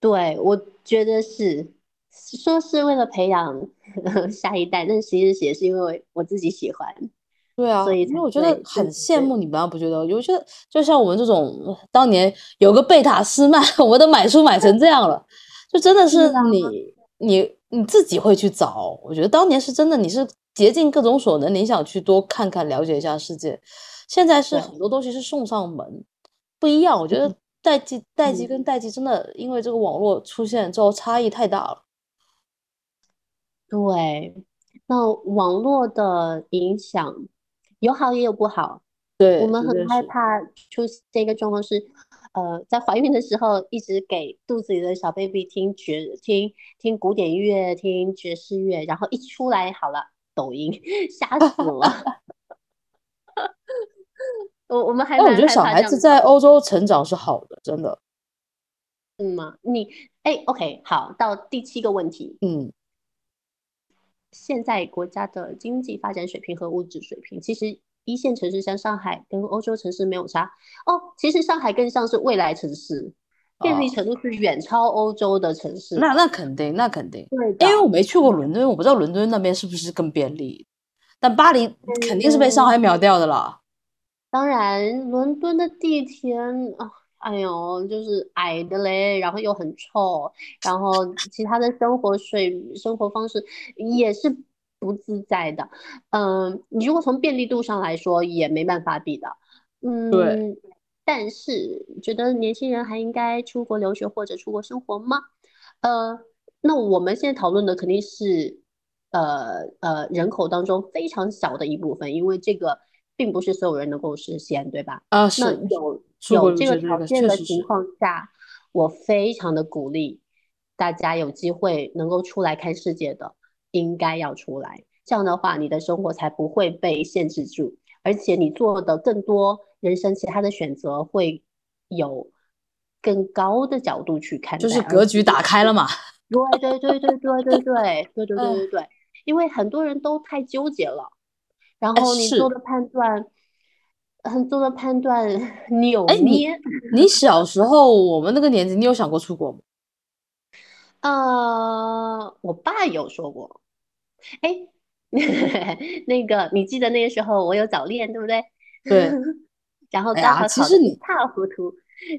对，我觉得是。说是为了培养 下一代，但其实也是因为我自己喜欢。对啊，所以因为我觉得很羡慕你们，不觉得？我觉得就像我们这种当年有个贝塔斯曼，我都买书买成这样了，就真的是你你你自己会去找。我觉得当年是真的，你是竭尽各种所能，你想去多看看、了解一下世界。现在是很多东西是送上门，不一样。我觉得代际代际跟代际真的因为这个网络出现之后差异太大了。对，那网络的影响有好也有不好。对，我们很害怕出现一个状况是，呃，在怀孕的时候一直给肚子里的小 baby 听爵听听古典乐、听爵士乐，然后一出来好了，抖音吓死了。我我们还我觉得小孩子在欧洲成长是好的，真的。嗯吗？你哎，OK，好，到第七个问题，嗯。现在国家的经济发展水平和物质水平，其实一线城市像上海跟欧洲城市没有差哦。其实上海更像是未来城市，便利程度是远超欧洲的城市。那那肯定，那肯定。对，因为我没去过伦敦，我不知道伦敦那边是不是更便利。但巴黎肯定是被上海秒掉的啦。当然，伦敦的地铁啊。哎呦，就是矮的嘞，然后又很臭，然后其他的生活水生活方式也是不自在的。嗯，你如果从便利度上来说，也没办法比的。嗯，对。但是觉得年轻人还应该出国留学或者出国生活吗？呃，那我们现在讨论的肯定是呃呃人口当中非常小的一部分，因为这个并不是所有人能够实现，对吧？啊，是有。有这个条件的情况下，我非常的鼓励大家有机会能够出来看世界的，应该要出来。这样的话，你的生活才不会被限制住，而且你做的更多人生其他的选择会有更高的角度去看，就是格局打开了嘛。对对对对对对对对对对对对，因为很多人都太纠结了，然后你做的判断。很多的判断 扭捏。你小时候，我们那个年纪，你有想过出国吗？呃，我爸有说过。哎，那个，你记得那个时候我有早恋，对不对？对。然后刚好考的一塌糊涂，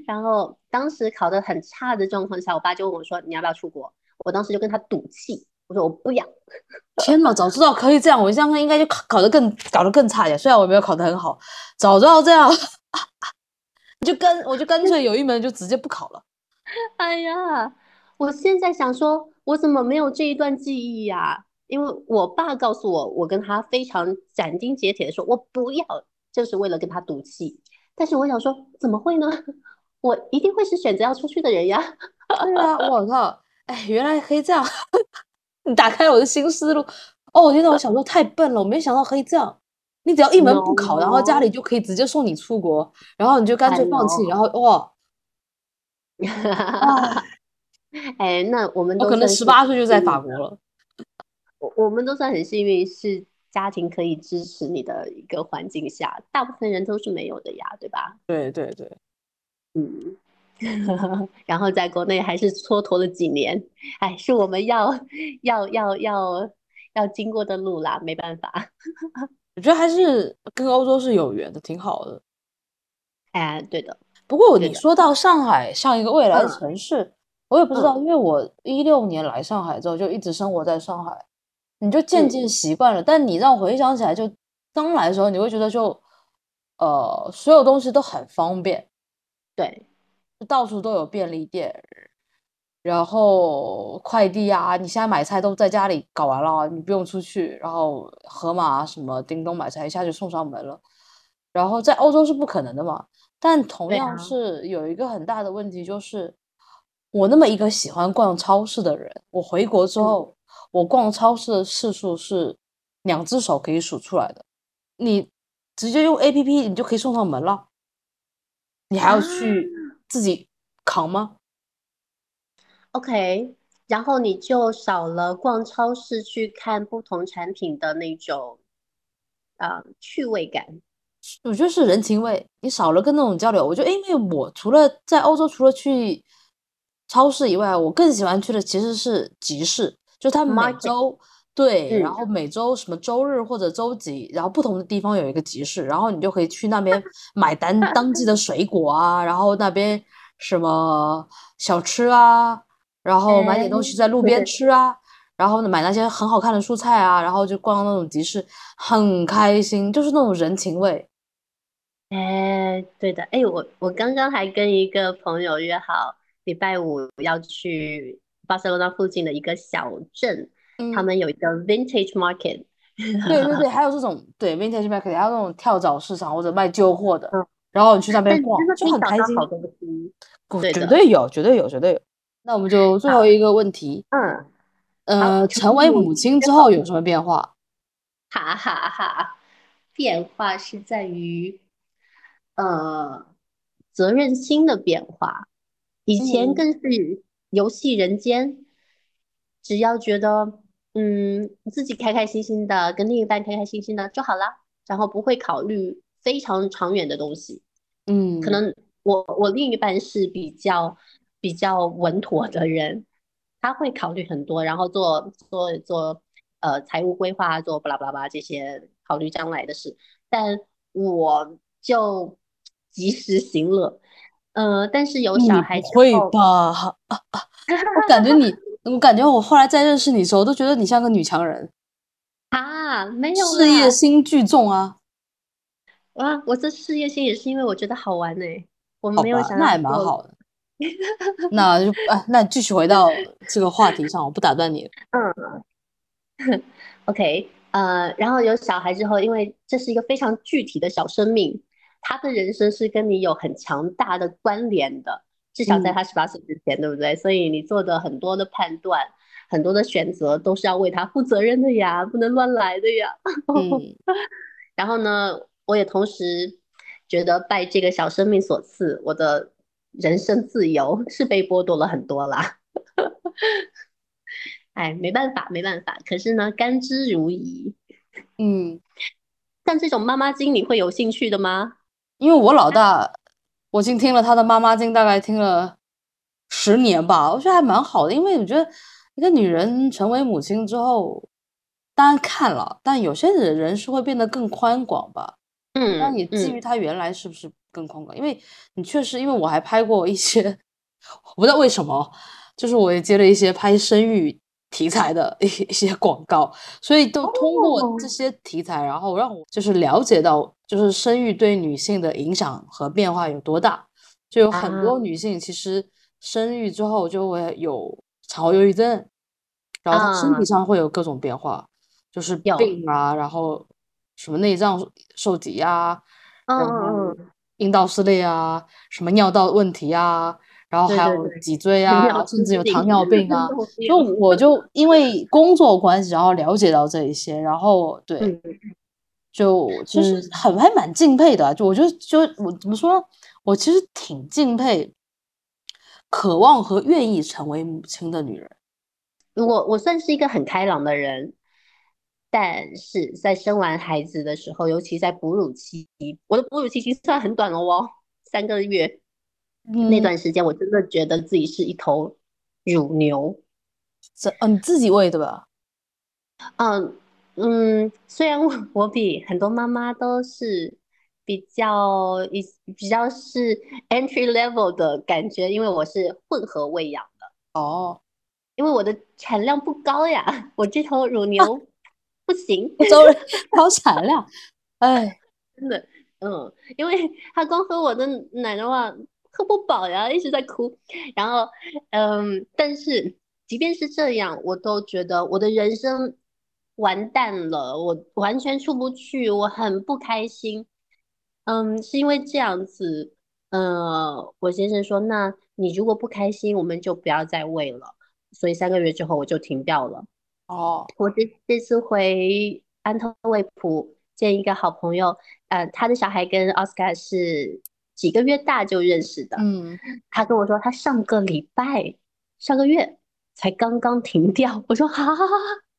然后当时考的很差的状况下，我爸就问我说：“你要不要出国？”我当时就跟他赌气。我说我不要，天哪！早知道可以这样，我这样应该就考考得更搞得更差一点。虽然我没有考得很好，早知道这样，你 就跟我就干脆有一门就直接不考了。哎呀，我现在想说，我怎么没有这一段记忆呀？因为我爸告诉我，我跟他非常斩钉截铁的说，我不要，就是为了跟他赌气。但是我想说，怎么会呢？我一定会是选择要出去的人呀。对啊，我靠！哎，原来可以这样。你打开了我的新思路哦！天呐，我小时候太笨了，我没想到可以这样。你只要一门不考，然后家里就可以直接送你出国，然后你就干脆放弃，然后哇！哎，那我们我可能十八岁就在法国了。我我们都算很幸运，是家庭可以支持你的一个环境下，大部分人都是没有的呀，对吧？对对对，嗯。然后在国内还是蹉跎了几年，哎，是我们要要要要要经过的路啦，没办法。我觉得还是跟欧洲是有缘的，挺好的。哎，对的。不过你说到上海像一个未来的城市，我也不知道，因为我一六年来上海之后就一直生活在上海，你就渐渐习惯了。但你让我回想起来，就刚来的时候，你会觉得就呃，所有东西都很方便。对。到处都有便利店，然后快递啊，你现在买菜都在家里搞完了，你不用出去，然后盒马啊什么叮咚买菜一下就送上门了。然后在欧洲是不可能的嘛，但同样是有一个很大的问题，就是我那么一个喜欢逛超市的人，我回国之嗯后，我逛超市的次数是两只手可以数出来的。你直接用 APP，你就可以送上门了，你还要去自己扛吗？OK，然后你就少了逛超市去看不同产品的那种啊、趣味感。我觉得是人情味，你少了跟那种交流。我觉得，因为我除了在欧洲，除了去超市以外，我更喜欢去的其实是集市，就他们每 Market 周对，然嗯后每周什么周日或者周几，然后不同的地方有一个集市，然后你就可以去那边 买单当季的水果啊，然后那边什么小吃啊，然后买点东西哎在路边吃啊。然后呢，买那些很好看的蔬菜啊，然后就逛那种集市，很开心，就是那种人情味。哎，对的，哎，我我刚刚还跟一个朋友约好，礼拜五要去巴塞罗那附近的一个小镇，他嗯们有一个 vintage market。对对对，还有这种对 vintage market，还有那种跳蚤市场或者卖旧货的，嗯然后你去那边逛就很开心，好东西。对绝对有，绝对有，绝对有。那我们就 最后一个问题，嗯，呃，成成为为母亲之后有什么变化？哈哈哈，变化是在于呃责任心的变化。以前嗯更是游戏人间，只要觉得嗯自己开开心心的，跟另一半开开心心的就好了，然后不会考虑非常长远的东西。嗯，可能我我另一半是比较比较稳妥的人，他会考虑很多，然后做做做呃财务规划，做巴拉巴拉巴拉这些考虑将来的事，但我就及时行乐，呃，但是有小孩之不会后，吧？我感觉你，我感觉我后来再认识你的时候，都觉得你像个女强人，啊，没有事业，心巨重啊。啊，我这事业心也是因为我觉得好玩呢、我好吧，没有想那也，蛮好的。那就啊，那继续回到这个话题上，我不打断你了。嗯。OK，呃，然后有小孩之后，因为这是一个非常具体的小生命，他的人生是跟你有很强大的关联的，至少在嗯他十八岁之前，对不对？所以你做的很多的判断、很多的选择都是要为他负责任的呀，不能乱来的呀。嗯 然后呢，我也同时觉得拜这个小生命所赐，我的人生自由是被剥夺了很多啦。哎，没办法，没办法。可是呢，甘之如饴。嗯，像这种妈妈经，你会有兴趣的吗？因为我老大，我已经听了他的妈妈经，大概听了十年吧，我觉得还蛮好的。因为我觉得一个女人成为母亲之后，当然看了，但有些人人是会变得更宽广吧。嗯，那也基于嗯她原来是不是更宽广，因为你确实，因为我还拍过一些，我不知道为什么，就是我也接了一些拍生育题材的一一些广告，所以都通过哦这些题材，然后让我就是了解到，就是生育对女性的影响和变化有多大。就有很多啊女性其实生育之后就会有产后忧郁症，然后她身体啊，上会有各种变化，就是有，病啊，然后什么内脏受挤压，嗯然后阴道撕裂啊，什么尿道问题啊，然后还有脊椎啊，甚至有糖，尿病啊。就，我就 因为工作关系，然后了解到这一些，然后对，嗯就其实嗯很还蛮敬佩的啊。就我觉得，就我怎么说呢？我其实挺敬佩渴望和愿意成为母亲的女人。我我算是一个很开朗的人，但是在生完孩子的时候，尤其在哺乳期，我的哺乳期其实算很短了哦，三个月，那嗯，段时间我真的觉得自己是一头乳牛。这嗯、你自己喂的吧？嗯嗯，虽然我 我比很多妈妈都是比较一比较是 entry level 的感觉，因为我是混合喂养的，哦，因为我的产量不高呀，我这头乳牛 不行，周人高产量，哎，真的，嗯，因为它光喝我的奶的话喝不饱呀，一直在哭。然后，嗯，但是即便是这样，我都觉得我的人生完蛋了，我完全出不去，我很不开心。嗯，是因为这样子，呃，我先生说，那你如果不开心，我们就不要再喂了。所以三个月之后我就停掉了。哦，我这这次回安特卫普见一个好朋友，呃，他的小孩跟奥斯卡是几个月大就认识的。嗯，他跟我说，他上个礼拜、上个月才刚刚停掉。我说，哈，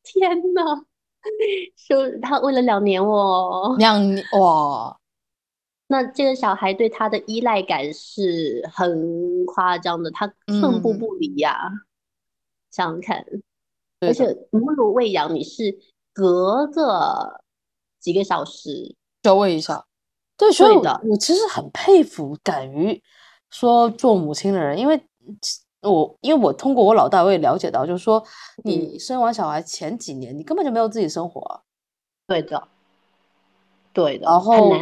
天哪！说他喂了两年哦，两年哇，那这个小孩对他的依赖感是很夸张的，他寸步不离呀。想想看，而且母乳喂养你是隔个几个小时。就喂一下，对，所以我其实很佩服敢于说做母亲的人，因为我因为我通过我老大我也了解到，就是说你生完小孩前几年你根本就没有自己生活，对的，对的，然后。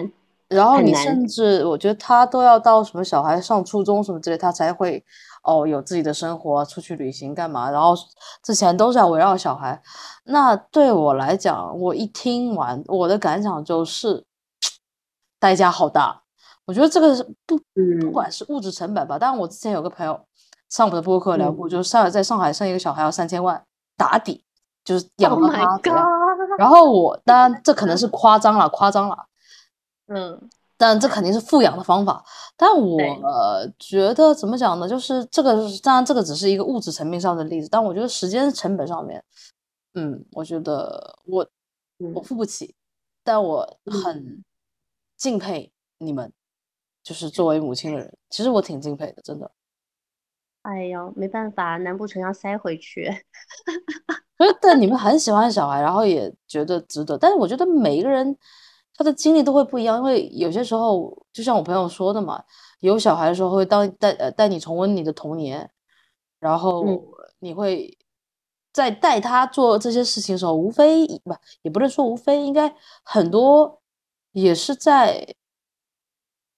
然后你甚至我觉得他都要到什么小孩上初中什么之类，他才会哦有自己的生活，出去旅行干嘛？然后之前都是要围绕小孩。那对我来讲，我一听完我的感想就是代价好大。我觉得这个是不不管是物质成本吧。当然我之前有个朋友上我的播客聊过，就是上在上海生一个小孩要三千万打底，就是养了他。然后我当然这可能是夸张了，夸张了。嗯，但这肯定是富养的方法。但我觉得怎么讲呢？就是这个，当然这个只是一个物质层面上的例子。但我觉得时间成本上面，嗯，我觉得我我付不起。但我很敬佩你们，就是作为母亲的人，其实我挺敬佩的，真的。哎呦，没办法，难不成要塞回去？可是，但你们很喜欢小孩，然后也觉得值得。但是我觉得每一个人。他的经历都会不一样，因为有些时候，就像我朋友说的嘛，有小孩的时候会当带呃带你重温你的童年，然后你会在带他做这些事情的时候，无非不也不能说无非，应该很多也是在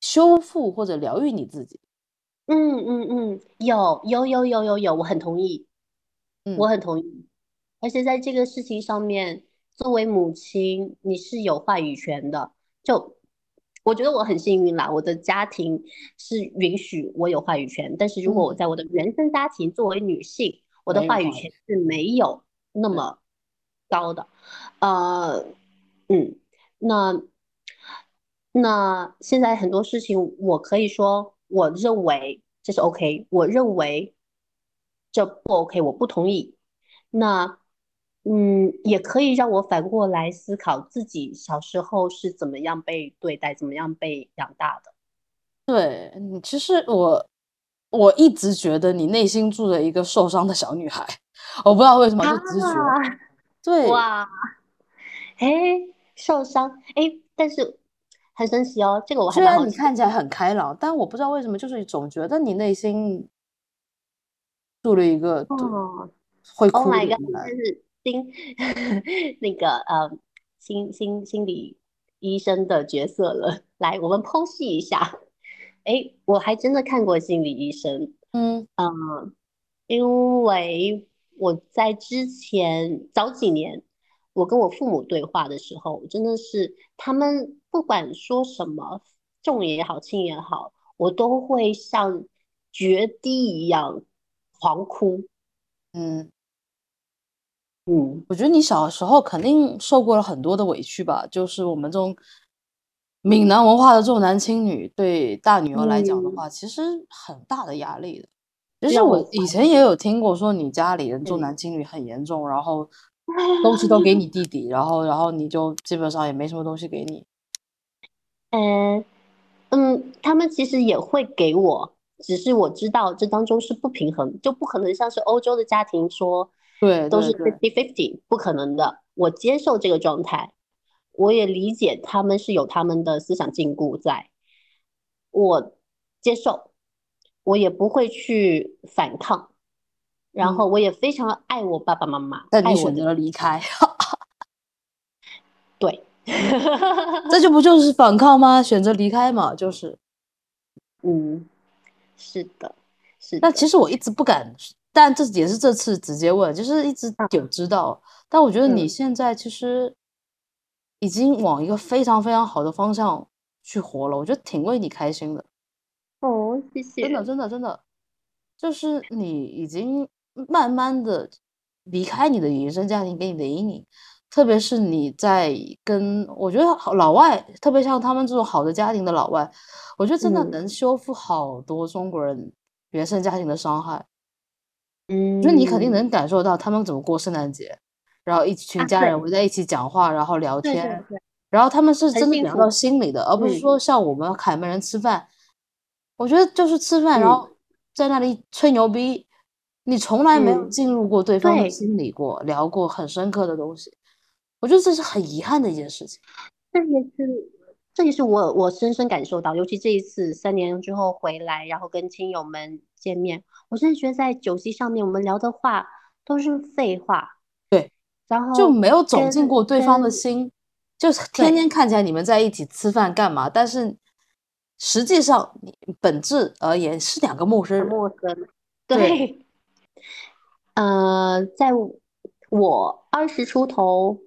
修复或者疗愈你自己。嗯嗯嗯，有有有有有有，我很同意，我很同意，而且在这个事情上面。作为母亲，你是有话语权的。就我觉得我很幸运啦，我的家庭是允许我有话语权。但是如果我在我的原生家庭，作为女性，我的话语权是没有那么高的。呃，嗯，那那现在很多事情，我可以说，我认为这是 OK，我认为这不 OK，我不同意。那。嗯，也可以让我反过来思考自己小时候是怎么样被对待，怎么样被养大的。对，其实我我一直觉得你内心住着一个受伤的小女孩，我不知道为什么就直觉。对，哇，哎，受伤，哎，但是很神奇哦，这个我还虽然你看起来很开朗，但我不知道为什么，就是总觉得你内心住了一个哦会哭的人。心 那个呃，心心心理医生的角色了。来，我们剖析一下。哎，我还真的看过心理医生。嗯嗯，因为我在之前早几年，我跟我父母对话的时候，真的是他们不管说什么，重也好，轻也好，我都会像决堤一样狂哭。嗯。嗯，我觉得你小时候肯定受过了很多的委屈吧。就是我们这种闽南文化的重男轻女，对大女儿来讲的话，其实很大的压力的。其实我以前也有听过说，你家里人重男轻女很严重，然后东西都给你弟弟，然后然后你就基本上也没什么东西给你。嗯嗯，他们其实也会给我，只是我知道这当中是不平衡，就不可能像是欧洲的家庭说。对，都是 fifty fifty，不可能的。我接受这个状态，我也理解他们是有他们的思想禁锢在，我接受，我也不会去反抗，然后我也非常爱我爸爸妈妈。但你选择了离开，对，这就不就是反抗吗？选择离开嘛，就是，嗯，是的，是的。那其实我一直不敢，但这也是这次直接问，就是一直有知道。但我觉得你嗯现在其实已经往一个非常非常好的方向去活了，我觉得挺为你开心的。哦，谢谢。真的，真的，真的，就是你已经慢慢的离开你的原生家庭给你。的阴影，特别是你在跟我觉得好老外，特别像他们这种好的家庭的老外，我觉得真的嗯。能修复好多中国人原生家庭的伤害。嗯，我觉得你肯定能感受到他们怎么过圣诞节，然后一群啊家人围在一起讲话，然后聊对对天，对，然后他们是真的聊到心里的，而不是嗯。说像我们凯门人吃饭，我觉得就是吃饭，然嗯。后在那里吹牛逼，你从来没有嗯进入过对方的心里过，聊过很深刻的东西，我觉得这是很遗憾的一件事情。这也是，这也是我我深深感受到，尤其这一次三年之后回来，然后跟亲友们见面，我真的觉得在酒席上面我们聊的话都是废话，对，然后就没有走进过对方的心，就是天天看起来你们在一起吃饭干嘛，但是实际上你本质而言是两个陌生人。陌生，对对，呃，在我二十出头，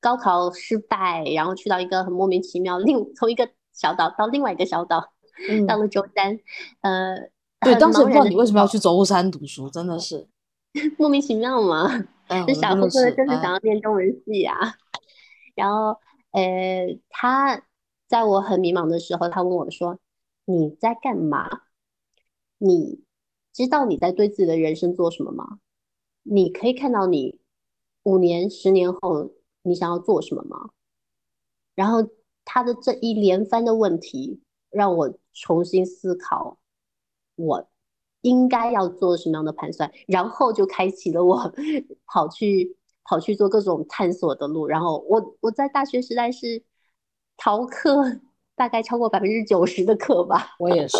高考失败，然后去到一个很莫名其妙，另从一个小岛到另外一个小岛，到嗯，了舟山，呃，对，当时也不知道你为什么要去舟山读书，真的是，莫名其妙嘛。哎，这小时候真的是，想要念中文系啊。然后，呃，他在我很迷茫的时候，他问我说：“你在干嘛？你知道你在对自己的人生做什么吗？你可以看到你五年、十年后你想要做什么吗？”然后他的这一连番的问题，让我重新思考我应该要做什么样的盘算，然后就开启了我跑去跑去做各种探索的路。然后我我在大学时代是逃课，大概超过百分之九十的课吧，我也是。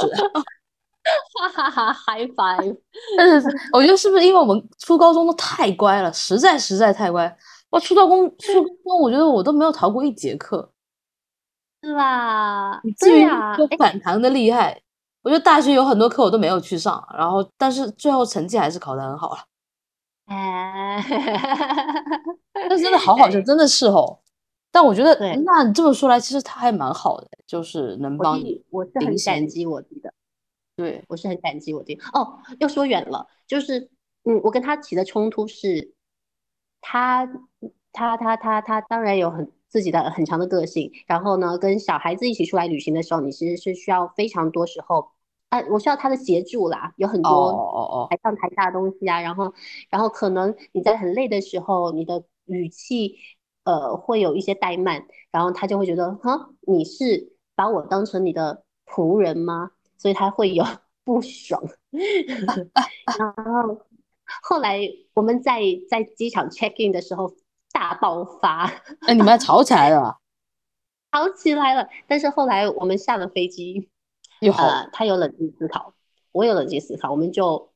哈哈哈，high five！但是我觉得是不是因为我们初高中都太乖了，实在实在太乖。我初高中初高中，我觉得我都没有逃过一节课，是吧？以至于反弹的厉害。我觉得大学有很多课我都没有去上，然后但是最后成绩还是考得很好了。哎，但真的好好笑，真的是哦。但我觉得，那你这么说来，其实他还蛮好的，就是能帮你我是很感。激我弟的。对，我是很感激我弟。哦，又说远了，就是嗯，我跟他起的冲突是，他他他他他当然有很自己的很强的个性，然后呢，跟小孩子一起出来旅行的时候，你其实是需要非常多时候，啊，我需要他的协助啦，有很哦多哦哦，台上台下的东西啊，然后然后可能你在很累的时候，你的语气呃会有一些怠慢，然后他就会觉得，哈，你是把我当成你的仆人吗？所以他会有 不爽。然后后来我们在在机场 check in 的时候大爆发，哎，你们还吵起来了啊，吵起来了。但是后来我们下了飞机，又好了。呃，他有冷静思考，我有冷静思考，我们就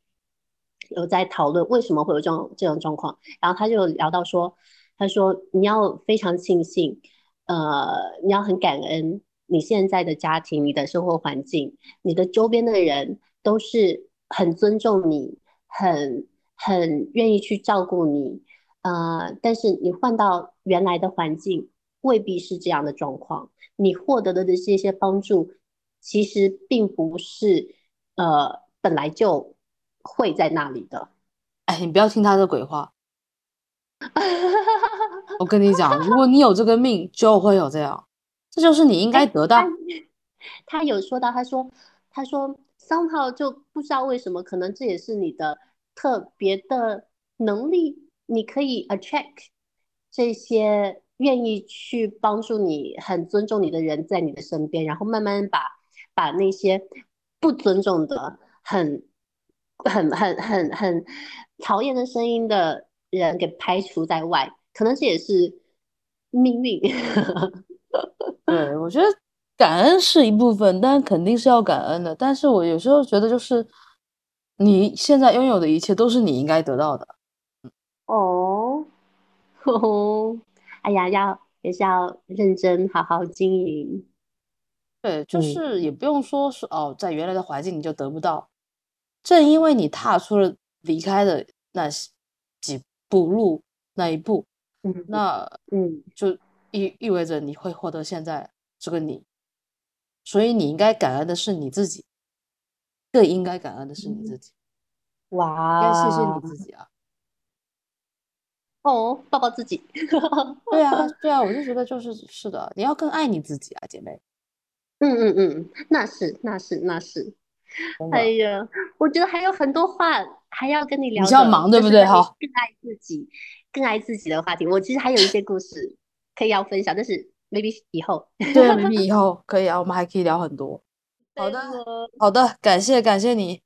有在讨论为什么会有这种这种状况。然后他就聊到说，他说你要非常庆幸，呃，你要很感恩你现在的家庭、你的生活环境、你的周边的人都是很尊重你、很很愿意去照顾你，呃，但是你换到原来的环境，未必是这样的状况。你获得的这些些帮助，其实并不是呃本来就会在那里的。哎，你不要听他的鬼话。我跟你讲，如果你有这个命，就会有这样，这就是你应该哎，得到。他有说到，他说他说 somehow 就不知道为什么，可能这也是你的特别的能力，你可以 attract 这些愿意去帮助你、很尊重你的人在你的身边，然后慢慢把把那些不尊重的、很很很很很讨厌的声音的人给排除在外，可能这也是命运。对，我觉得感恩是一部分，但肯定是要感恩的。但是我有时候觉得，就是你现在拥有的一切都是你应该得到的。哦，哦，哎呀，要也是要认真好好经营。对，就嗯是也不用说是哦，在原来的环境你就得不到，正因为你踏出了离开的那几步路那一步，嗯那嗯就意意味着你会获得现在这个你，所以你应该感恩的是你自己，更应该感恩的是你自己，哇，该谢谢你自己啊。哦，抱抱自己。对啊，对啊，我就觉得就是是的，你要更爱你自己啊，姐妹。嗯嗯嗯，那是那是那是。哎呀，我觉得还有很多话还要跟你聊比较忙对不对哈更爱自己、更爱自己的话题。我其实还有一些故事可以要分享，但是 maybe 以后。对，maybe 以后可以啊，我们还可以聊很多。好的好的，感谢感谢你。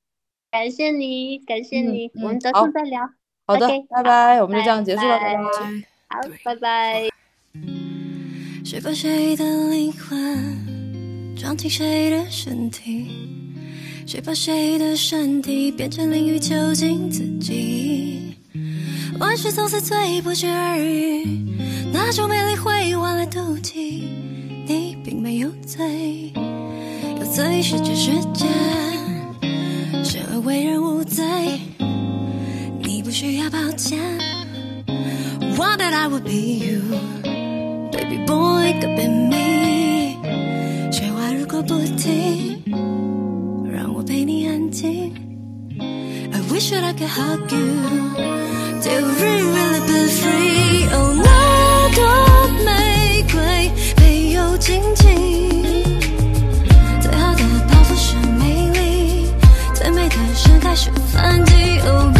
感谢你，感谢嗯你，我嗯们早好上再聊。好的拜拜，我们就这样结束了，拜拜拜。好，拜拜。谁把谁的灵魂装进谁的身体？谁把谁的身体变成淋雨囚禁自己？万事总是最不期而遇，那种美丽会换来妒忌。你并没有罪，有罪是这世界，生而为人无罪，你不需要抱歉。What that I would be you。Baby boy could be me，喧哗如果不停，让我陪你安静。I wish that I could hug you till we really be free。Oh no 朵玫瑰没有荆棘，最好的报复是美丽，最美的盛开是反击。哦，